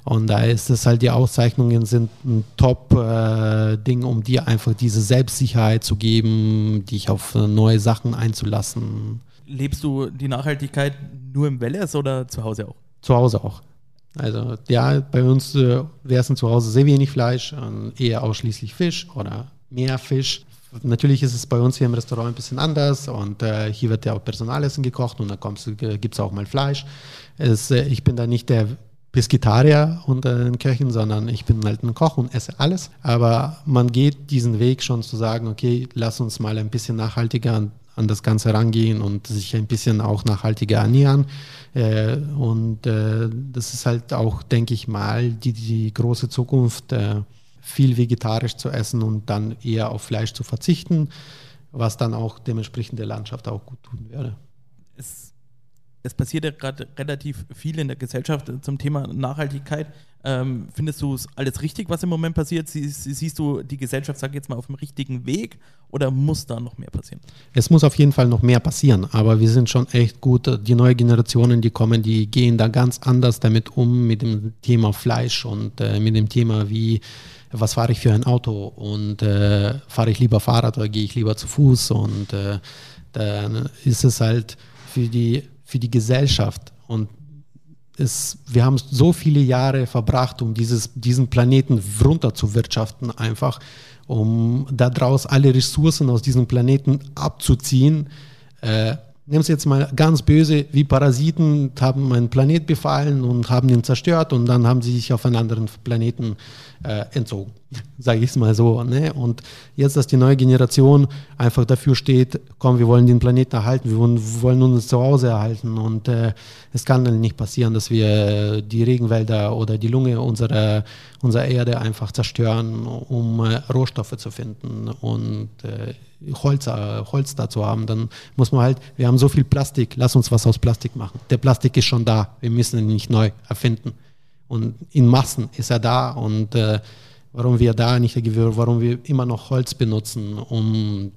Und da ist es halt, die Auszeichnungen sind ein Top-Ding, äh, um dir einfach diese Selbstsicherheit zu geben, dich auf neue Sachen einzulassen. Lebst du die Nachhaltigkeit nur im Wellers oder zu Hause auch? zu Hause auch. Also ja, bei uns äh, wir essen zu Hause sehr wenig Fleisch, äh, eher ausschließlich Fisch oder mehr Fisch. Natürlich ist es bei uns hier im Restaurant ein bisschen anders und äh, hier wird ja auch Personalessen gekocht und dann äh, gibt es auch mal Fleisch. Es, äh, ich bin da nicht der Pesketarier unter den Köchen, sondern ich bin halt ein Koch und esse alles. Aber man geht diesen Weg schon zu sagen, okay, lass uns mal ein bisschen nachhaltiger an, an das Ganze rangehen und sich ein bisschen auch nachhaltiger ernähren. Äh, und äh, das ist halt auch, denke ich mal, die, die große Zukunft, äh, viel vegetarisch zu essen und dann eher auf Fleisch zu verzichten, was dann auch dementsprechend der Landschaft auch gut tun würde. Es es passiert ja gerade relativ viel in der Gesellschaft zum Thema Nachhaltigkeit. Ähm, findest du es alles richtig, was im Moment passiert? Sie, siehst du die Gesellschaft, sag ich jetzt mal, auf dem richtigen Weg oder muss da noch mehr passieren? Es muss auf jeden Fall noch mehr passieren, aber wir sind schon echt gut. Die neuen Generationen, die kommen, die gehen da ganz anders damit um, mit dem Thema Fleisch und äh, mit dem Thema, wie was fahre ich für ein Auto und äh, fahre ich lieber Fahrrad oder gehe ich lieber zu Fuß und äh, dann ist es halt für die für die Gesellschaft. Und es, wir haben so viele Jahre verbracht, um dieses, diesen Planeten runter zu wirtschaften, einfach, um daraus alle Ressourcen aus diesem Planeten abzuziehen. Äh, Nehmen Sie jetzt mal ganz böse, wie Parasiten haben meinen Planet befallen und haben ihn zerstört und dann haben sie sich auf einen anderen Planeten äh, entzogen, [LAUGHS] sage ich es mal so. Ne? Und jetzt, dass die neue Generation einfach dafür steht, komm, wir wollen den Planeten erhalten, wir wollen, wollen uns zu Hause erhalten und äh, es kann dann nicht passieren, dass wir die Regenwälder oder die Lunge unserer, unserer Erde einfach zerstören, um äh, Rohstoffe zu finden und äh, Holz, äh, Holz dazu haben, dann muss man halt, wir haben so viel Plastik, lass uns was aus Plastik machen. Der Plastik ist schon da, wir müssen ihn nicht neu erfinden. Und in Massen ist er da und äh, warum wir da nicht, warum wir immer noch Holz benutzen, um,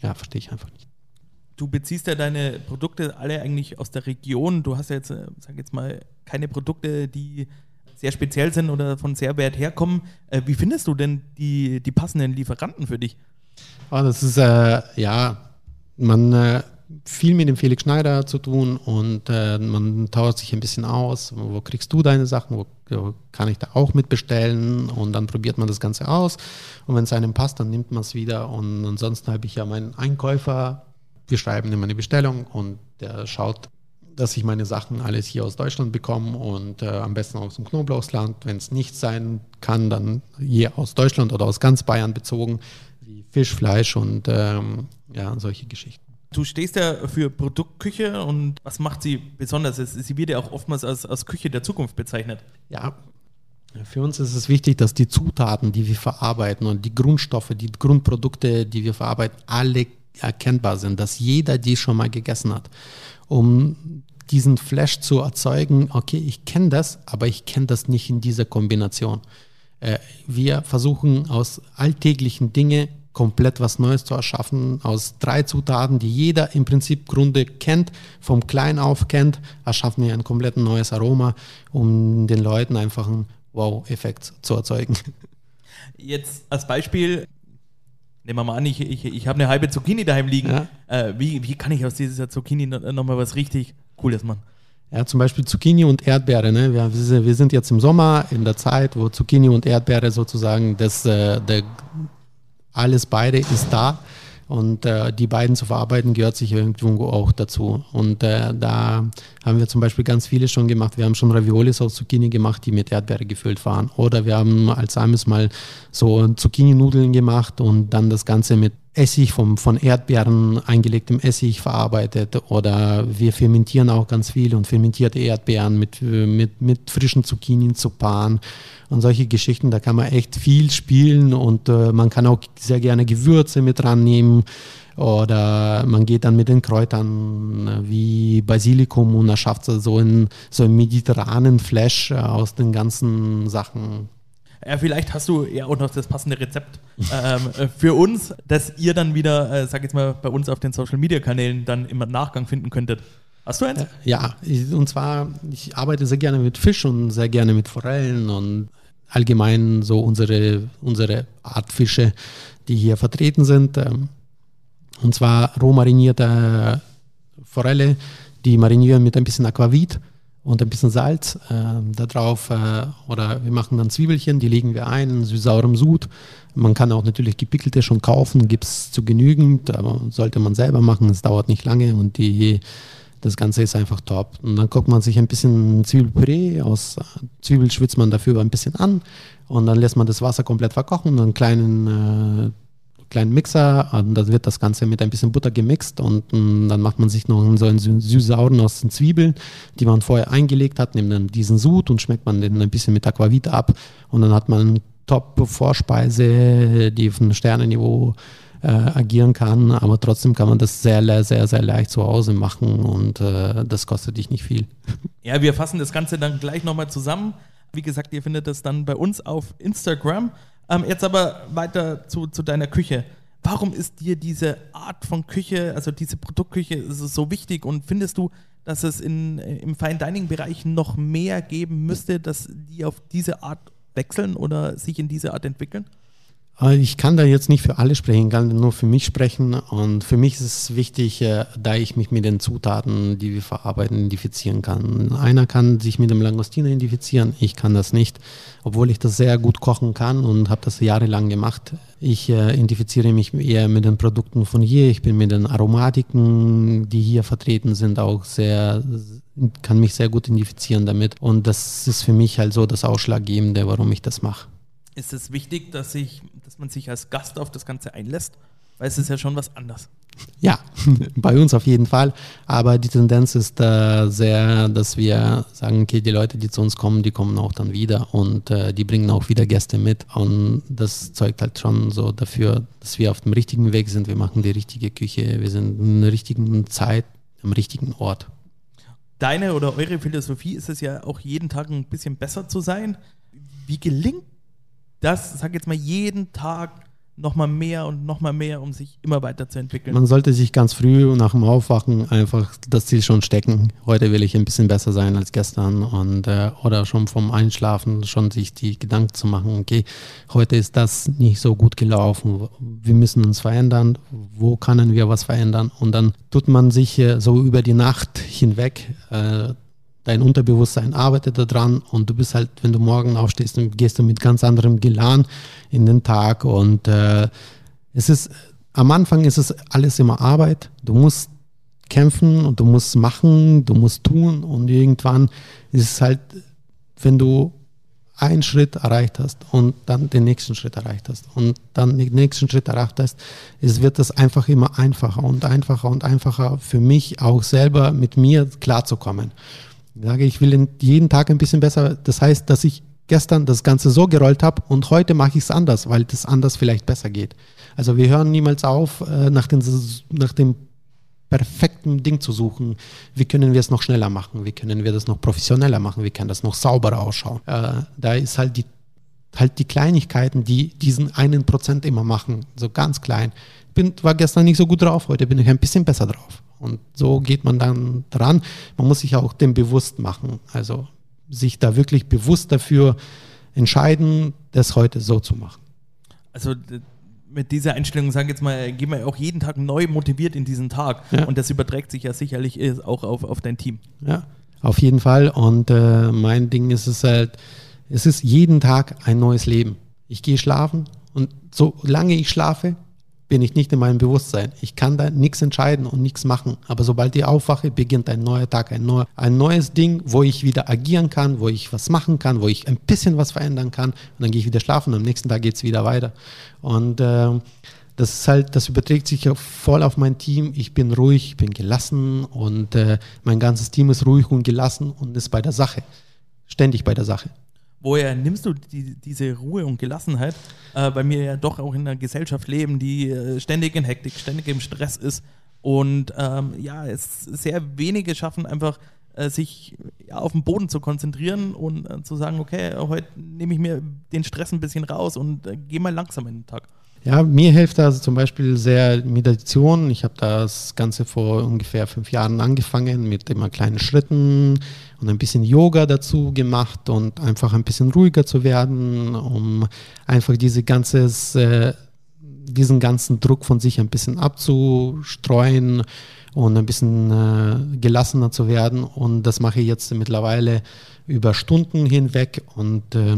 ja, verstehe ich einfach nicht. Du beziehst ja deine Produkte alle eigentlich aus der Region. Du hast ja jetzt, äh, sag jetzt mal, keine Produkte, die sehr speziell sind oder von sehr weit herkommen. Äh, wie findest du denn die, die passenden Lieferanten für dich? Oh, das ist, äh, ja, man äh, viel mit dem Felix Schneider zu tun und äh, man tauscht sich ein bisschen aus. Wo kriegst du deine Sachen? Wo, wo kann ich da auch mitbestellen? Und dann probiert man das Ganze aus. Und wenn es einem passt, dann nimmt man es wieder. Und ansonsten habe ich ja meinen Einkäufer. Wir schreiben immer eine Bestellung und der schaut, dass ich meine Sachen alles hier aus Deutschland bekomme und äh, am besten aus dem Knoblauchsland. Wenn es nicht sein kann, dann hier aus Deutschland oder aus ganz Bayern bezogen wie Fisch, Fleisch und ähm, ja, solche Geschichten. Du stehst ja für Produktküche und was macht sie besonders? Sie wird ja auch oftmals als, als Küche der Zukunft bezeichnet. Ja, für uns ist es wichtig, dass die Zutaten, die wir verarbeiten und die Grundstoffe, die Grundprodukte, die wir verarbeiten, alle erkennbar sind, dass jeder die schon mal gegessen hat. Um diesen Flash zu erzeugen, okay, ich kenne das, aber ich kenne das nicht in dieser Kombination. Äh, wir versuchen aus alltäglichen Dingen komplett was Neues zu erschaffen, aus drei Zutaten, die jeder im Prinzip Grunde kennt, vom Klein auf kennt, erschaffen wir ein komplett neues Aroma, um den Leuten einfach einen Wow-Effekt zu erzeugen. Jetzt als Beispiel, nehmen wir mal an, ich, ich, ich habe eine halbe Zucchini daheim liegen. Ja. Äh, wie, wie kann ich aus dieser Zucchini nochmal was richtig Cooles machen? Ja, zum Beispiel Zucchini und Erdbeere. Ne? Wir, wir, sind jetzt im Sommer in der Zeit, wo Zucchini und Erdbeere sozusagen das, äh, der, alles beide ist da. Und äh, die beiden zu verarbeiten gehört sich irgendwo auch dazu. Und äh, da haben wir zum Beispiel ganz viele schon gemacht. Wir haben schon Raviolis aus Zucchini gemacht, die mit Erdbeere gefüllt waren. Oder wir haben als eines mal so Zucchini-Nudeln gemacht und dann das Ganze mit Essig vom, von Erdbeeren eingelegtem Essig verarbeitet oder wir fermentieren auch ganz viel und fermentierte Erdbeeren mit, mit, mit frischen Zucchini zu paaren und solche Geschichten, da kann man echt viel spielen und äh, man kann auch sehr gerne Gewürze mit rannehmen oder man geht dann mit den Kräutern äh, wie Basilikum und erschafft so einen, so einen mediterranen Flash äh, aus den ganzen Sachen. Ja, vielleicht hast du ja auch noch das passende Rezept ähm, äh, für uns, das ihr dann wieder, äh, sag jetzt mal, bei uns auf den Social Media Kanälen dann im Nachgang finden könntet. Hast du eins? Ja, und zwar, ich arbeite sehr gerne mit Fisch und sehr gerne mit Forellen und allgemein so unsere, unsere Art Fische, die hier vertreten sind. Ähm, und zwar roh marinierte Forelle, die marinieren mit ein bisschen Aquavit und ein bisschen Salz äh, da. Äh, oder wir machen dann Zwiebelchen, die legen wir ein in süß-saurem Sud. Man kann auch natürlich gepickelte schon kaufen, gibt es zu genügend, aber sollte man selber machen, es dauert nicht lange und die, das Ganze ist einfach top. Und dann guckt man sich ein bisschen Zwiebelpüree aus Zwiebel schwitzt man dafür ein bisschen an und dann lässt man das Wasser komplett verkochen einen kleinen äh, kleinen Mixer und da wird das Ganze mit ein bisschen Butter gemixt und m, dann macht man sich noch so einen süß-sauren aus den Zwiebeln, die man vorher eingelegt hat, nimmt dann diesen Sud und schmeckt man den ein bisschen mit Aquavit ab und dann hat man Top-Vorspeise, die auf einem Sternenniveau äh, agieren kann, aber trotzdem kann man das sehr, sehr, sehr leicht zu Hause machen und äh, das kostet dich nicht viel. [LAUGHS] Ja, wir fassen das Ganze dann gleich nochmal zusammen. Wie gesagt, ihr findet das dann bei uns auf Instagram. Ähm, jetzt aber weiter zu, zu deiner Küche. Warum ist dir diese Art von Küche, also diese Produktküche, so wichtig und findest du, dass es in, im Fine Dining Bereich noch mehr geben müsste, dass die auf diese Art wechseln oder sich in diese Art entwickeln? Ich kann da jetzt nicht für alle sprechen, kann nur für mich sprechen. Und für mich ist es wichtig, äh, da ich mich mit den Zutaten, die wir verarbeiten, identifizieren kann. Einer kann sich mit dem Langostino identifizieren, ich kann das nicht, obwohl ich das sehr gut kochen kann und habe das jahrelang gemacht. Ich äh, identifiziere mich eher mit den Produkten von hier. Ich bin mit den Aromatiken, die hier vertreten sind, auch sehr, kann mich sehr gut identifizieren damit. Und das ist für mich halt so das Ausschlaggebende, warum ich das mache ist es wichtig, dass, ich, man sich als Gast auf das Ganze einlässt, weil es ist ja schon was anderes. Ja, [LAUGHS] bei uns auf jeden Fall. Aber die Tendenz ist äh, sehr, dass wir sagen, okay, die Leute, die zu uns kommen, die kommen auch dann wieder und äh, die bringen auch wieder Gäste mit. Und das zeugt halt schon so dafür, dass wir auf dem richtigen Weg sind. Wir machen die richtige Küche, wir sind in der richtigen Zeit, am richtigen Ort. Deine oder eure Philosophie ist es ja auch jeden Tag ein bisschen besser zu sein. Wie gelingt das, sag jetzt mal, jeden Tag nochmal mehr und nochmal mehr, um sich immer weiterzuentwickeln. Man sollte sich ganz früh nach dem Aufwachen einfach das Ziel schon stecken. Heute will ich ein bisschen besser sein als gestern und äh, oder schon vom Einschlafen schon sich die Gedanken zu machen, okay, heute ist das nicht so gut gelaufen. Wir müssen uns verändern. Wo können wir was verändern? Und dann tut man sich äh, so über die Nacht hinweg äh, dein Unterbewusstsein arbeitet daran und du bist halt, wenn du morgen aufstehst, gehst du mit ganz anderem Gelan in den Tag und äh, es ist, am Anfang ist es alles immer Arbeit. Du musst kämpfen und du musst machen, du musst tun und irgendwann ist es halt, wenn du einen Schritt erreicht hast und dann den nächsten Schritt erreicht hast und dann den nächsten Schritt erreicht hast, es wird das einfach immer einfacher und einfacher und einfacher für mich auch selber mit mir klarzukommen. Ich sage, ich will jeden Tag ein bisschen besser. Das heißt, dass ich gestern das Ganze so gerollt habe und heute mache ich es anders, weil das anders vielleicht besser geht. Also wir hören niemals auf, äh, nach, den, nach dem perfekten Ding zu suchen. Wie können wir es noch schneller machen? Wie können wir das noch professioneller machen? Wie kann das noch sauberer ausschauen? Äh, da ist halt die, halt die Kleinigkeiten, die diesen einen Prozent immer machen, so ganz klein. Bin, war gestern nicht so gut drauf, heute bin ich ein bisschen besser drauf. Und so geht man dann dran. Man muss sich auch dem bewusst machen. Also sich da wirklich bewusst dafür entscheiden, das heute so zu machen. Also mit dieser Einstellung, sage ich jetzt mal, gehen wir auch jeden Tag neu motiviert in diesen Tag. Ja. Und das überträgt sich ja sicherlich auch auf, auf dein Team. Ja, auf jeden Fall. Und äh, mein Ding ist es halt, es ist jeden Tag ein neues Leben. Ich gehe schlafen und solange ich schlafe, bin ich nicht in meinem Bewusstsein. Ich kann da nichts entscheiden und nichts machen. Aber sobald ich aufwache, beginnt ein neuer Tag, ein, neuer, ein neues Ding, wo ich wieder agieren kann, wo ich was machen kann, wo ich ein bisschen was verändern kann. Und dann gehe ich wieder schlafen und am nächsten Tag geht es wieder weiter. Und äh, das ist halt, das überträgt sich voll auf mein Team. Ich bin ruhig, ich bin gelassen und äh, mein ganzes Team ist ruhig und gelassen und ist bei der Sache. Ständig bei der Sache woher nimmst du die, diese Ruhe und Gelassenheit, äh, weil wir ja doch auch in einer Gesellschaft leben, die äh, ständig in Hektik, ständig im Stress ist und ähm, ja, es sehr wenige schaffen einfach äh, sich ja, auf den Boden zu konzentrieren und äh, zu sagen, okay, heute nehme ich mir den Stress ein bisschen raus und äh, gehe mal langsam in den Tag. Ja, mir hilft also zum Beispiel sehr Meditation. Ich habe das Ganze vor ungefähr fünf Jahren angefangen mit immer kleinen Schritten und ein bisschen Yoga dazu gemacht und einfach ein bisschen ruhiger zu werden, um einfach diese ganze äh, diesen ganzen Druck von sich ein bisschen abzustreuen und ein bisschen äh, gelassener zu werden. Und das mache ich jetzt mittlerweile über Stunden hinweg und äh,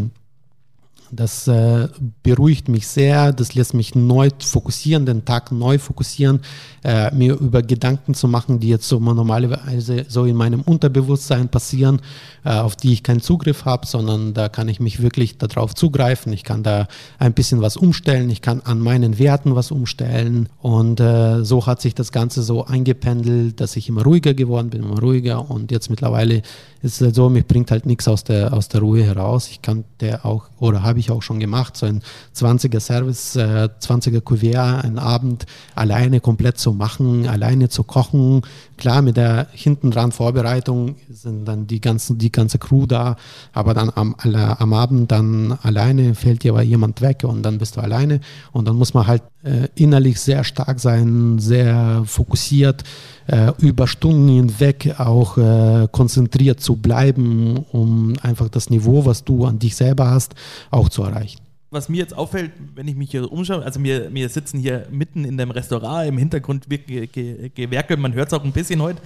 das äh, beruhigt mich sehr, das lässt mich neu fokussieren, den Tag neu fokussieren, äh, mir über Gedanken zu machen, die jetzt so normalerweise so in meinem Unterbewusstsein passieren, äh, auf die ich keinen Zugriff habe, sondern da kann ich mich wirklich darauf zugreifen. Ich kann da ein bisschen was umstellen, ich kann an meinen Werten was umstellen und äh, so hat sich das Ganze so eingependelt, dass ich immer ruhiger geworden bin, immer ruhiger und jetzt mittlerweile ist es halt so, mich bringt halt nichts aus der, aus der Ruhe heraus. Ich kann der auch, oder habe ich auch schon gemacht, so ein 20er Service, äh, 20er Kuvert, einen Abend alleine komplett zu machen, alleine zu kochen. Klar, mit der hinten dran Vorbereitung sind dann die ganzen, die ganze Crew da, aber dann am, am Abend dann alleine fällt dir aber jemand weg und dann bist du alleine. Und dann muss man halt äh, innerlich sehr stark sein, sehr fokussiert, äh, über Stunden hinweg auch äh, konzentriert zu bleiben, um einfach das Niveau, was du an dich selber hast, auch zu erreichen was mir jetzt auffällt, wenn ich mich hier umschaue, also wir, wir sitzen hier mitten in dem Restaurant, im Hintergrund wird ge, ge, gewerkelt, man hört es auch ein bisschen heute.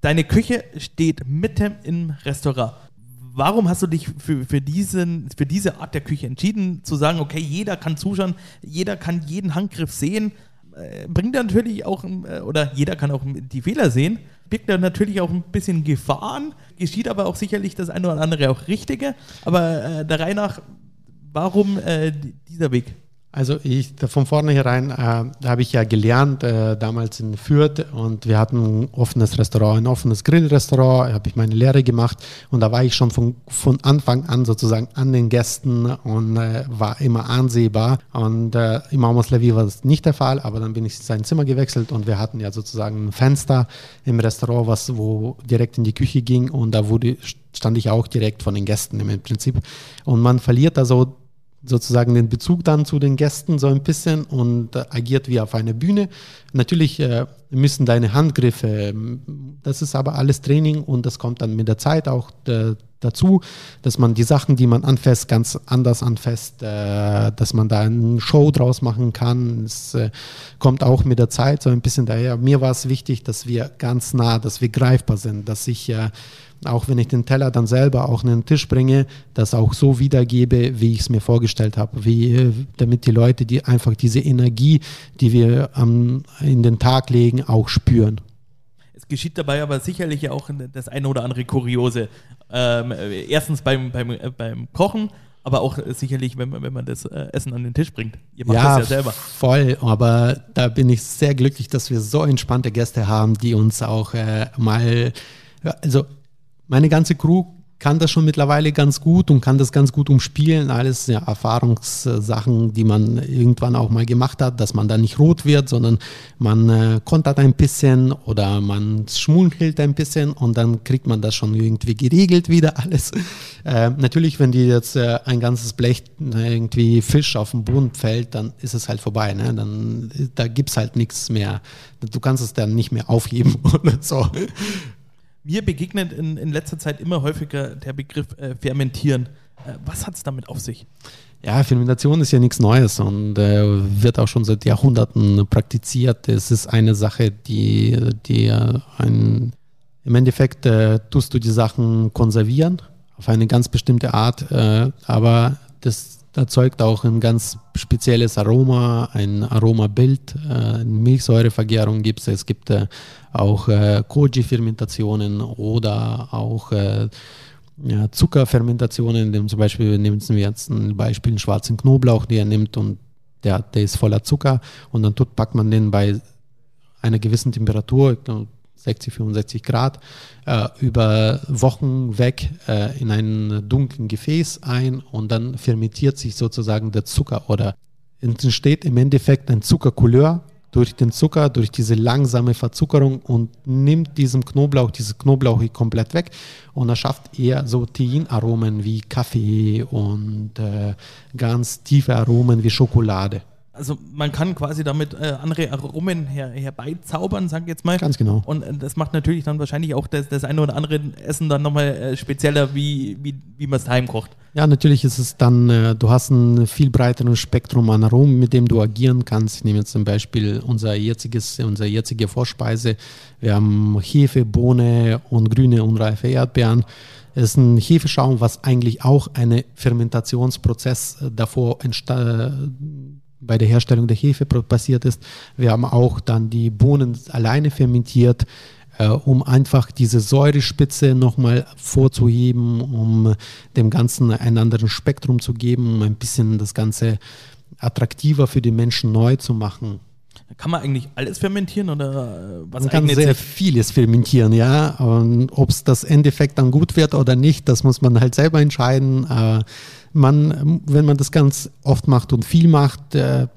Deine Küche steht mitten im Restaurant. Warum hast du dich für, für, diesen, für diese Art der Küche entschieden, zu sagen, okay, jeder kann zuschauen, jeder kann jeden Handgriff sehen, äh, bringt natürlich auch, äh, oder jeder kann auch die Fehler sehen, birgt da natürlich auch ein bisschen Gefahren, geschieht aber auch sicherlich das eine oder andere auch Richtige, aber äh, der Reihe nach, warum äh, dieser Weg? Also ich von vornherein äh, habe ich ja gelernt, äh, damals in Fürth und wir hatten ein offenes Restaurant, ein offenes Grillrestaurant, habe ich meine Lehre gemacht und da war ich schon von, von Anfang an sozusagen an den Gästen und äh, war immer ansehbar und äh, im Levy war das nicht der Fall, aber dann bin ich in sein Zimmer gewechselt und wir hatten ja sozusagen ein Fenster im Restaurant, was wo direkt in die Küche ging und da wurde stand ich auch direkt von den Gästen im Prinzip und man verliert da so sozusagen den Bezug dann zu den Gästen so ein bisschen und äh, agiert wie auf einer Bühne. Natürlich äh, müssen deine Handgriffe, das ist aber alles Training und das kommt dann mit der Zeit auch äh, dazu, dass man die Sachen, die man anfasst, ganz anders anfasst, äh, dass man da eine Show draus machen kann. Es äh, kommt auch mit der Zeit so ein bisschen daher. Mir war es wichtig, dass wir ganz nah, dass wir greifbar sind, dass ich äh, auch wenn ich den Teller dann selber auch in den Tisch bringe, das auch so wiedergebe, wie ich es mir vorgestellt habe, wie, damit die Leute, die einfach diese Energie, die wir ähm, in den Tag legen, auch spüren. Es geschieht dabei aber sicherlich auch das eine oder andere Kuriose. Ähm, erstens beim, beim, äh, beim Kochen, aber auch sicherlich, wenn man, wenn man das äh, Essen an den Tisch bringt. Ihr macht ja, das ja selber. Voll, aber da bin ich sehr glücklich, dass wir so entspannte Gäste haben, die uns auch äh, mal, also meine ganze Crew kann das schon mittlerweile ganz gut und kann das ganz gut umspielen. Alles ja, Erfahrungssachen, die man irgendwann auch mal gemacht hat, dass man da nicht rot wird, sondern man äh, kontert ein bisschen oder man schmunzelt ein bisschen und dann kriegt man das schon irgendwie geregelt wieder alles. Äh, natürlich, wenn dir jetzt äh, ein ganzes Blech äh, irgendwie Fisch auf den Boden fällt, dann ist es halt vorbei. Ne? Dann, da gibt es halt nichts mehr. Du kannst es dann nicht mehr aufheben [LAUGHS] oder so. Mir begegnet in, in letzter Zeit immer häufiger der Begriff äh, Fermentieren. Äh, was hat es damit auf sich? Ja, Fermentation ist ja nichts Neues und äh, wird auch schon seit Jahrhunderten praktiziert. Es ist eine Sache, die, die ein, im Endeffekt äh, tust du die Sachen konservieren auf eine ganz bestimmte Art, äh, aber das erzeugt auch ein ganz spezielles Aroma, ein Aromabild. Äh, Milchsäurevergärung gibt es. Es gibt äh, auch äh, Koji-Fermentationen oder auch äh, ja, Zuckerfermentationen. Zum Beispiel nehmen wir jetzt ein Beispiel einen schwarzen Knoblauch, den er nimmt und der, der ist voller Zucker und dann tut, packt man den bei einer gewissen Temperatur, 60, 65 Grad, äh, über Wochen weg äh, in ein dunklen Gefäß ein und dann fermentiert sich sozusagen der Zucker oder entsteht im Endeffekt ein Zuckercouleur durch den Zucker, durch diese langsame Verzuckerung und nimmt diesem Knoblauch, diese Knoblauch komplett weg und er schafft eher so Teinaromen wie Kaffee und äh, ganz tiefe Aromen wie Schokolade. Also man kann quasi damit äh, andere Aromen her, herbeizaubern, sag ich jetzt mal. Ganz genau. Und äh, das macht natürlich dann wahrscheinlich auch das, das eine oder andere Essen dann nochmal äh, spezieller, wie, wie, wie man es daheim kocht. Ja, natürlich ist es dann, äh, du hast ein viel breiteres Spektrum an Aromen, mit dem du agieren kannst. Ich nehme jetzt zum Beispiel unser jetziges, unsere jetzige Vorspeise. Wir haben Hefe, Bohne und grüne unreife Erdbeeren. Es ist ein Hefeschaum, was eigentlich auch einen Fermentationsprozess äh, davor bei der Herstellung der Hefe passiert ist. Wir haben auch dann die Bohnen alleine fermentiert, äh, um einfach diese Säurespitze nochmal vorzuheben, um dem Ganzen ein anderes Spektrum zu geben, um ein bisschen das Ganze attraktiver für die Menschen neu zu machen. Kann man eigentlich alles fermentieren oder äh, was Man kann sehr sich? vieles fermentieren, ja. Ob es das Endeffekt dann gut wird oder nicht, das muss man halt selber entscheiden. Äh, man, wenn man das ganz oft macht und viel macht, äh,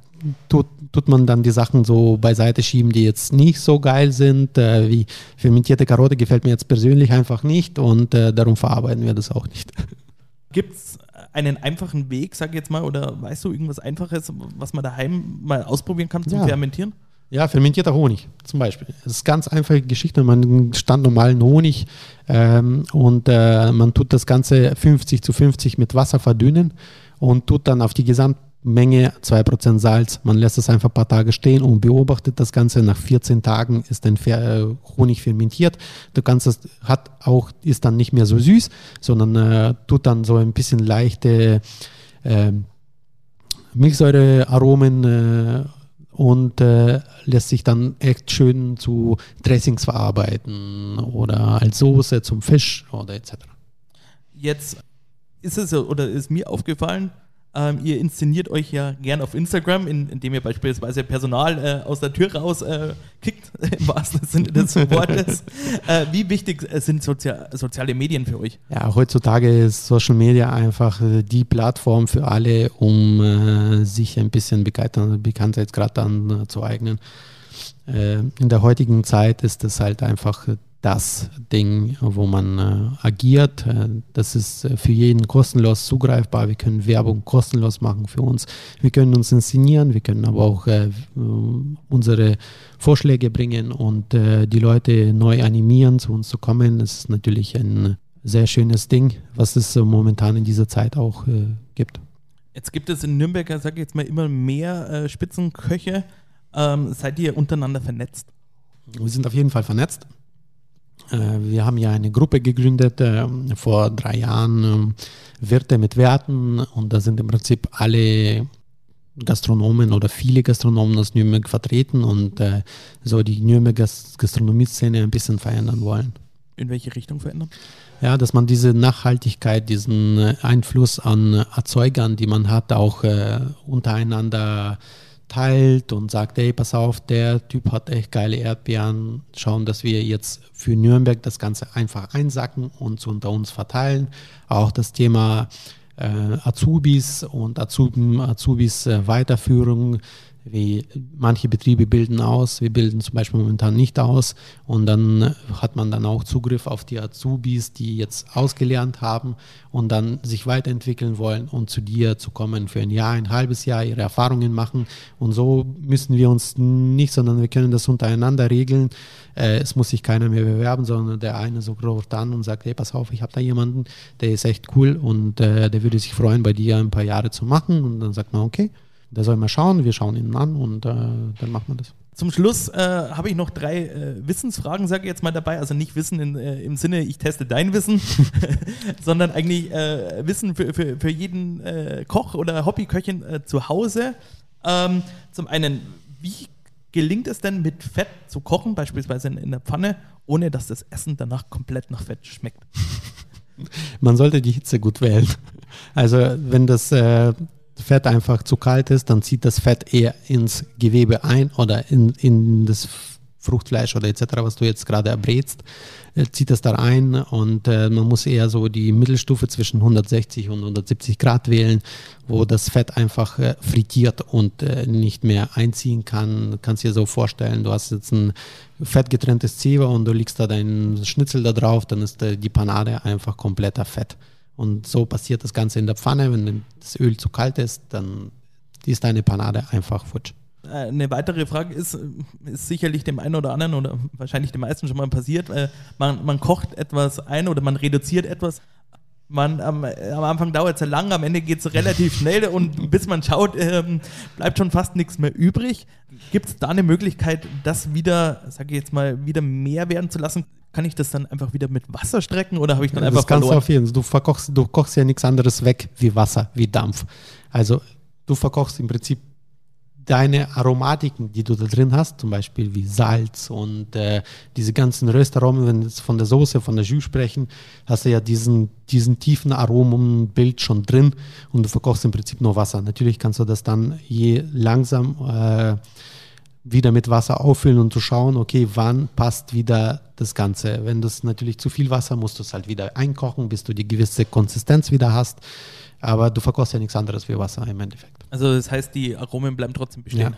tut, tut man dann die Sachen so beiseite schieben, die jetzt nicht so geil sind. wie fermentierte Karotte gefällt mir jetzt persönlich einfach nicht und darum verarbeiten wir das auch nicht. Gibt es einen einfachen Weg, sag ich jetzt mal, oder weißt du irgendwas Einfaches, was man daheim mal ausprobieren kann zum ja. Fermentieren? Ja, fermentierter Honig zum Beispiel. Das ist ganz einfache Geschichte. Man stand normalen Honig ähm, und äh, man tut das Ganze 50 zu 50 mit Wasser verdünnen und tut dann auf die gesamte Menge 2% Salz. Man lässt es einfach ein paar Tage stehen und beobachtet das Ganze. Nach 14 Tagen ist ein äh, Honig fermentiert. Du kannst es, hat auch, ist dann nicht mehr so süß, sondern äh, tut dann so ein bisschen leichte äh, Milchsäurearomen äh, und äh, lässt sich dann echt schön zu Dressings verarbeiten oder als Soße zum Fisch oder etc. Jetzt ist es oder ist mir aufgefallen, ähm, ihr inszeniert euch ja gern auf Instagram, in, indem ihr beispielsweise Personal äh, aus der Tür raus äh, kickt, [LAUGHS] im wahrsten Sinne des [LAUGHS] Wortes. äh, wie wichtig äh, sind Sozia soziale Medien für euch? Ja, heutzutage ist Social Media einfach äh, die Plattform für alle, um äh, sich ein bisschen Bekanntheitsgrad anzueignen. in der heutigen Zeit ist es halt einfach das Ding, wo man äh, agiert. Äh, das ist äh, für jeden kostenlos zugreifbar. Wir können Werbung kostenlos machen für uns. Wir können uns inszenieren, wir können aber auch äh, unsere Vorschläge bringen und äh, die Leute neu animieren, zu uns zu kommen. Das ist natürlich ein sehr schönes Ding, was es momentan in dieser Zeit auch äh, gibt. Jetzt gibt es in Nürnberg, sage ich jetzt mal, immer mehr Spitzenköche. Ähm, seid ihr untereinander vernetzt? Wir sind auf jeden Fall vernetzt. Äh, wir haben ja eine Gruppe gegründet äh, vor drei Jahren, äh, Wirte mit Werten, und da sind im Prinzip alle Gastronomen oder viele Gastronomen aus Nürnberg vertreten und äh, so die Nürnberger Gastronomie-Szene ein bisschen verändern wollen. In welche Richtung verändern? Ja, dass man diese Nachhaltigkeit, diesen Einfluss an Erzeugern, die man hat, auch äh, untereinander teilt und sagt, hey, pass auf, der Typ hat echt geile Erdbeeren, schauen, dass wir jetzt für Nürnberg das Ganze einfach einsacken und unter uns verteilen. Auch das Thema äh, Azubis und Azuben, Azubis äh, Weiterführung wie manche Betriebe bilden aus, wir bilden zum Beispiel momentan nicht aus. Und dann hat man dann auch Zugriff auf die Azubis, die jetzt ausgelernt haben und dann sich weiterentwickeln wollen und zu dir zu kommen für ein Jahr, ein halbes Jahr, ihre Erfahrungen machen. Und so müssen wir uns nicht, sondern wir können das untereinander regeln. Äh, es muss sich keiner mehr bewerben, sondern der eine so ruft an und sagt, hey, pass auf, ich habe da jemanden, der ist echt cool und äh, der würde sich freuen, bei dir ein paar Jahre zu machen. Und dann sagt man, okay, der soll mal schauen, wir schauen ihn an und äh, dann macht man das. Zum Schluss äh, habe ich noch drei äh, Wissensfragen, sage ich jetzt mal dabei. Also nicht Wissen in, äh, im Sinne, ich teste dein Wissen, [LAUGHS] [LAUGHS] sondern eigentlich äh, Wissen für, für, für jeden äh, Koch oder Hobbyköchin zu Hause. Ähm, zum einen, wie gelingt es denn mit Fett zu kochen, beispielsweise in, in der Pfanne, ohne dass das Essen danach komplett nach Fett schmeckt? [LAUGHS] Man sollte die Hitze gut wählen. Also wenn das äh, Fett einfach zu kalt ist, dann zieht das Fett eher ins Gewebe ein oder in, in das Fruchtfleisch oder etc., was du jetzt gerade erbrätst, äh, zieht das da ein und äh, man muss eher so die Mittelstufe zwischen 160 und 170 Grad wählen, wo das Fett einfach äh, frittiert und äh, nicht mehr einziehen kann. Kannst dir so vorstellen, du hast jetzt ein fettgetrenntes Zewa und du legst da deinen Schnitzel da drauf, dann ist äh, die Panade einfach kompletter Fett. Und so passiert das Ganze in der Pfanne. Wenn das Öl zu kalt ist, dann ist deine Panade einfach futsch. Äh, eine weitere Frage ist, ist sicherlich dem einen oder anderen oder wahrscheinlich den meisten schon mal passiert. Äh, man, man kocht etwas ein oder man reduziert etwas. Man, am, am Anfang dauert es ja lang, am Ende geht es relativ schnell und bis man schaut, ähm, bleibt schon fast nichts mehr übrig. Gibt es da eine Möglichkeit, das wieder, sage ich jetzt mal, wieder mehr werden zu lassen? Kann ich das dann einfach wieder mit Wasser strecken oder habe ich dann ja, einfach das kannst verloren? Du, auf jeden. du verkochst, du kochst ja nichts anderes weg wie Wasser, wie Dampf. Also du verkochst im Prinzip deine Aromatiken, die du da drin hast, zum Beispiel wie Salz und äh, diese ganzen Röstaromen, wenn wir von der Soße, von der Jus sprechen, hast du ja diesen, diesen tiefen Aromenbild schon drin und du verkochst im Prinzip nur Wasser. Natürlich kannst du das dann je langsam äh, wieder mit Wasser auffüllen und zu schauen, okay, wann passt wieder das Ganze. Wenn das natürlich zu viel Wasser, musst du es halt wieder einkochen, bis du die gewisse Konsistenz wieder hast. Aber du verkochst ja nichts anderes wie Wasser im Endeffekt. Also das heißt, die Aromen bleiben trotzdem bestehen.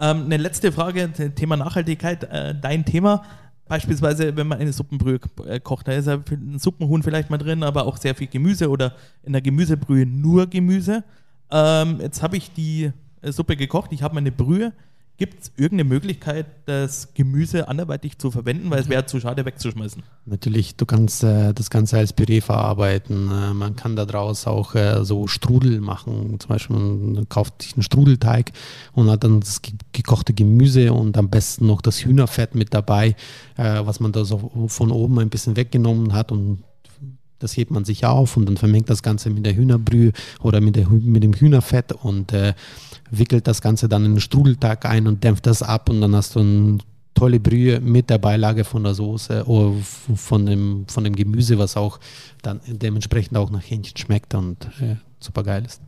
Ja. Ähm, eine letzte Frage, Thema Nachhaltigkeit, äh, dein Thema. Beispielsweise, wenn man eine Suppenbrühe äh, kocht, da ist ja ein Suppenhuhn vielleicht mal drin, aber auch sehr viel Gemüse oder in der Gemüsebrühe nur Gemüse. Ähm, jetzt habe ich die äh, Suppe gekocht, ich habe meine Brühe. Gibt es irgendeine Möglichkeit, das Gemüse anderweitig zu verwenden, weil es wäre zu schade wegzuschmeißen? Natürlich, du kannst äh, das Ganze als Püree verarbeiten. Äh, man kann daraus auch äh, so Strudel machen. Zum Beispiel, man kauft sich einen Strudelteig und hat dann das gekochte Gemüse und am besten noch das Hühnerfett mit dabei, äh, was man da so von oben ein bisschen weggenommen hat und das hebt man sich auf und dann vermengt das Ganze mit der Hühnerbrühe oder mit, der, mit dem Hühnerfett und äh, wickelt das Ganze dann in den Strudelteig ein und dämpft das ab und dann hast du eine tolle Brühe mit der Beilage von der Soße oder von dem, von dem Gemüse, was auch dann dementsprechend auch nach Hähnchen schmeckt und äh, super geil ist.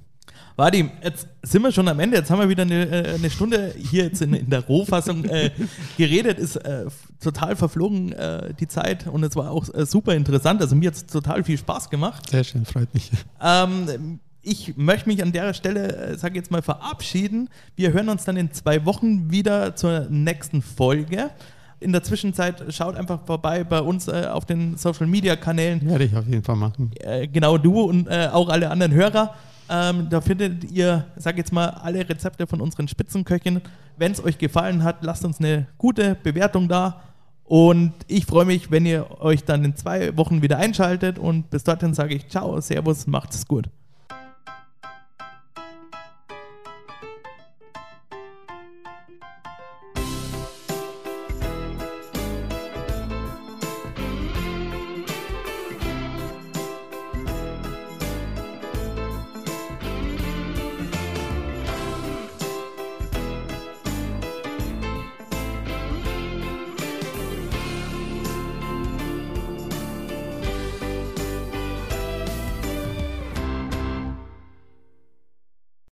Vadim, jetzt sind wir schon am Ende. Jetzt haben wir wieder eine, äh, eine Stunde hier jetzt in, in der Rohfassung äh, geredet. Ist äh, total verflogen äh, die Zeit und es war auch äh, super interessant. Also mir hat es total viel Spaß gemacht. Sehr schön, freut mich. Ähm, ich möchte mich an der Stelle, äh, sage jetzt mal, verabschieden. Wir hören uns dann in zwei Wochen wieder zur nächsten Folge. In der Zwischenzeit schaut einfach vorbei bei uns äh, auf den Social Media Kanälen. Werde ich auf jeden Fall machen. Äh, genau du und äh, auch alle anderen Hörer. Ähm, da findet ihr, sag jetzt mal, alle Rezepte von unseren Spitzenköchen. Wenn es euch gefallen hat, lasst uns eine gute Bewertung da. Und ich freue mich, wenn ihr euch dann in zwei Wochen wieder einschaltet. Und bis dorthin sage ich Ciao, Servus, macht's gut.